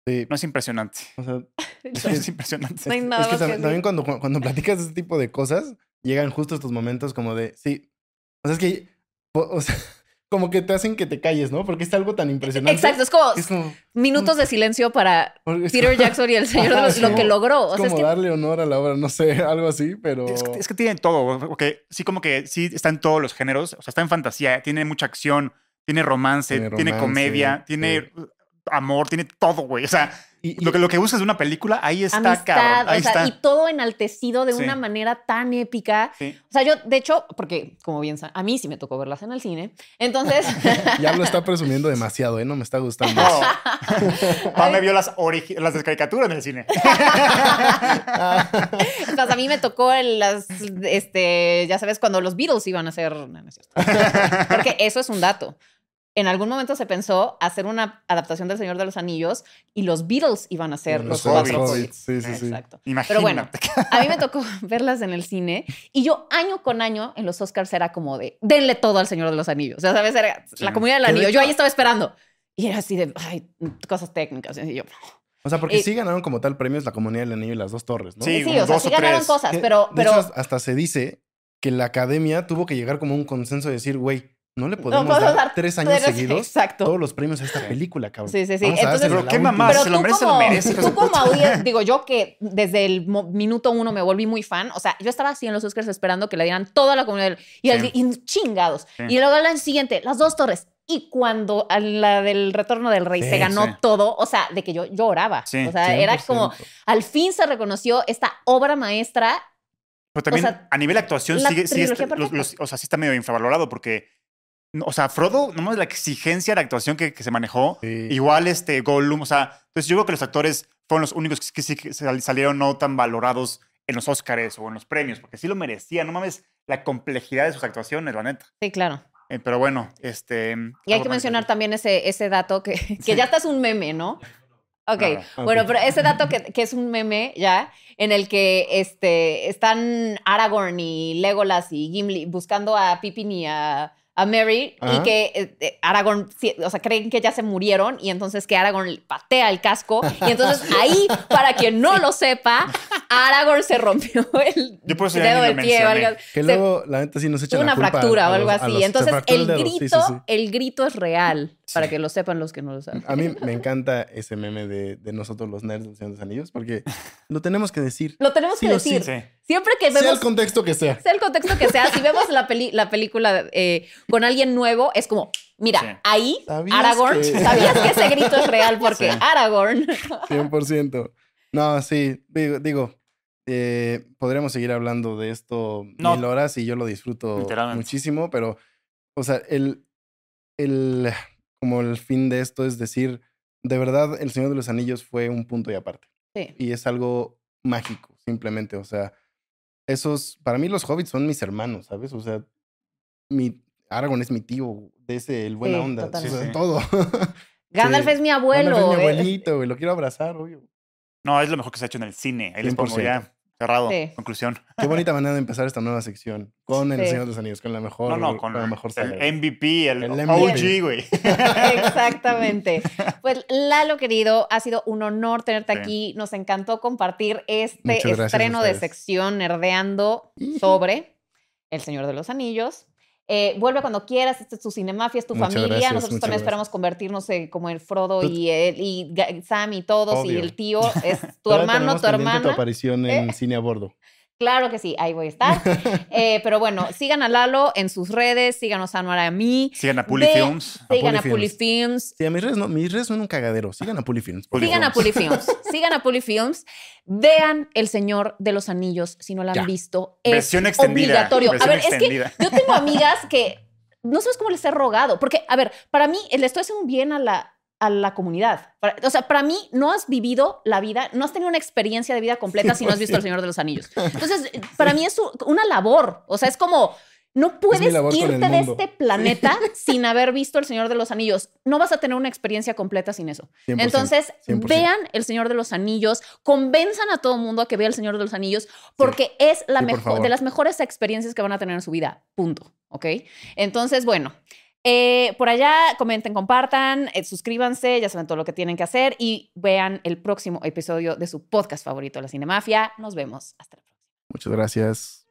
Sí. No es impresionante. O sea, es impresionante. No hay nada es que también cuando, cuando platicas de este tipo de cosas, llegan justo estos momentos como de, sí. O sea, es que, o, o sea, como que te hacen que te calles, ¿no? Porque es algo tan impresionante. Exacto, es como Es como, minutos de silencio para Peter como- Jackson y el Señor de los, lo que logró. O Es sea, es como que darle honor a la obra, no sé, algo así, pero... Es que, es que tiene todo, porque sí como que sí está en todos los géneros, o sea, está en fantasía, tiene mucha acción, tiene romance, Tiene comedia, tiene amor, tiene todo, güey. O sea, Y- y- lo que, lo que buscas de una película, ahí está, amistad, cabrón. Ahí o sea, está. y todo enaltecido de Sí. una manera tan épica. Sí. O sea, yo, de hecho, porque como bien sa- a mí sí me tocó verlas en el cine, entonces, Ya lo está presumiendo demasiado, ¿eh? No me está gustando. No. Pa me vio las, las de caricatura en el cine. entonces a mí me tocó las, este, ya sabes, cuando los Beatles iban a hacer, no, no es cierto. porque eso es un dato. En algún momento se pensó hacer una adaptación del Señor de los Anillos y los Beatles iban a ser Los los, Hobbits. cuatro Hobbits, hobbits. sí, sí, sí. Exacto. Imagínate. Pero bueno, a mí me tocó verlas en el cine y yo año con año en los Oscars era como de, denle todo al Señor de los Anillos. O sea, ¿sabes? Era Sí. la comunidad del anillo. Yo ahí estaba esperando. Y era así de, ay, cosas técnicas. Y yo, O sea, porque Eh, sí ganaron como tal premios la Comunidad del Anillo y las dos torres, ¿no? Sí, sí, o sea, dos sí ganaron tres. cosas, pero, de pero hecho, hasta se dice que la academia tuvo que llegar como a un consenso de decir, güey, no le podemos podemos dar dar tres años tres- seguidos exacto. todos los premios a esta película, cabrón. Sí, sí, sí. Vamos Entonces- Pero la qué mamá, Pero se lo tú merece, se como, lo merece. tú como audiencia, digo yo que desde el minuto uno me volví muy fan. O sea, yo estaba así en los Oscars esperando que le dieran toda la comunidad y, Sí. y chingados. Sí. Y luego al siguiente, las dos torres. Y cuando a la del retorno del rey Sí, se ganó sí. todo, o sea, de que yo lloraba. Sí, o sea, era 100%. como, al fin se reconoció esta obra maestra. Pero también O sea, a nivel de actuación la sigue, sigue los- o sea, sí está medio infravalorado porque, o sea, Frodo, nomás la exigencia de actuación que, que se manejó, Sí. igual este Gollum, o sea, entonces yo creo que los actores fueron los únicos que, que sí salieron no tan valorados en los Oscars o en los premios, porque sí lo merecían, no mames la complejidad de sus actuaciones, la neta. Sí, claro. Eh, pero bueno, este... Y hay que mencionar también ese, ese dato que, que ya está es un meme, ¿no? Ok, bueno, pero ese dato que, que es un meme ya, en el que este, están Aragorn y Legolas y Gimli buscando a Pippin y a, a Merry y que eh, eh, Aragorn, o sea, creen que ya se murieron y entonces que Aragorn le patea el casco y entonces ahí, para quien no lo sepa, Aragorn se rompió el Yo por eso dedo del pie algo. Que Se- luego, la neta, sí nos echa tuvo la una culpa fractura a o algo los- a así. los- Entonces, el. Sí, grito, sí, sí. el grito es real, para que lo sepan los que no lo saben. A mí me encanta ese meme de, de nosotros los nerds del Señor de los Anillos porque lo tenemos que decir. Lo tenemos Sí que decir. Siempre que Sea vemos el contexto que sea. sea el contexto que sea, si vemos la, peli- la película eh, con alguien nuevo, es como, mira, Sí. ahí ¿Sabías Aragorn, que- ¿sabías que ese grito es real? Porque Sí. Aragorn. 100%. No, sí, digo, digo eh, podríamos seguir hablando de esto No. mil horas y yo lo disfruto muchísimo, pero, o sea, el, el, como el fin de esto es decir, de verdad, El Señor de los Anillos fue un punto y aparte. Sí. Y es algo mágico, simplemente, o sea, esos, para mí los hobbits son mis hermanos, ¿sabes? O sea, mi, Aragorn es mi tío, de ese, el buena Sí, onda, o sea, todo. Gandalf Sí. es mi abuelo. Gandalf es mi eh. abuelito, güey, lo quiero abrazar, obvio. No, es lo mejor que se ha hecho en el cine. Ahí les pongo 100%. ya cerrado. Sí. Conclusión. Qué bonita manera de empezar esta nueva sección con El Sí. Señor de los Anillos, con la mejor, No, no, con la mejor el. MVP, el, El OG, MVP. güey. Exactamente. Pues Lalo, querido, ha sido un honor tenerte Sí. aquí. Nos encantó compartir este estreno de sección nerdeando sobre El Señor de los Anillos. Eh, vuelve cuando quieras, este es tu cinemafia, es tu Muchas familia. gracias, Nosotros también gracias. esperamos convertirnos en como el Frodo Tú- y, él, y Sam y todos, y Obvio. el tío es tu hermano, tu hermana. tu aparición en Cine a Bordo. Claro que sí, ahí voy a estar. Eh, pero bueno, sigan a Lalo en sus redes, síganos a Anuara y a mí. Sigan a Puli Ve- Films. Sigan Puli a Puli Films. Films. Sí, a mis redes, no, mis redes son un cagadero. Sigan a Pulifilms. Sigan a Films. Puli Films. Sigan a Puli Films. Vean El Señor de los Anillos si no la han Ya. visto. Es Versión extendida. obligatorio. versión a ver, es que extendida. yo tengo amigas que no sabes cómo les he rogado. Porque, a ver, para mí le estoy haciendo un bien a la, a la comunidad. Para- o sea, para mí no has vivido la vida, no has tenido una experiencia de vida completa si no has visto El Señor de los Anillos. Entonces, para mí es una labor. O sea, es como... No puedes el irte de este planeta sin haber visto El Señor de los Anillos. No vas a tener una experiencia completa sin eso. 100%, Entonces, 100%. vean El Señor de los Anillos, convenzan a todo mundo a que vea El Señor de los Anillos, porque es la Sí, mejor, de las mejores experiencias que van a tener en su vida. Punto. ¿Ok? Entonces, bueno. Eh, por allá, comenten, compartan, eh, suscríbanse, ya saben todo lo que tienen que hacer y vean el próximo episodio de su podcast favorito, La Cinemafia. Nos vemos. Hasta la próxima. Muchas gracias.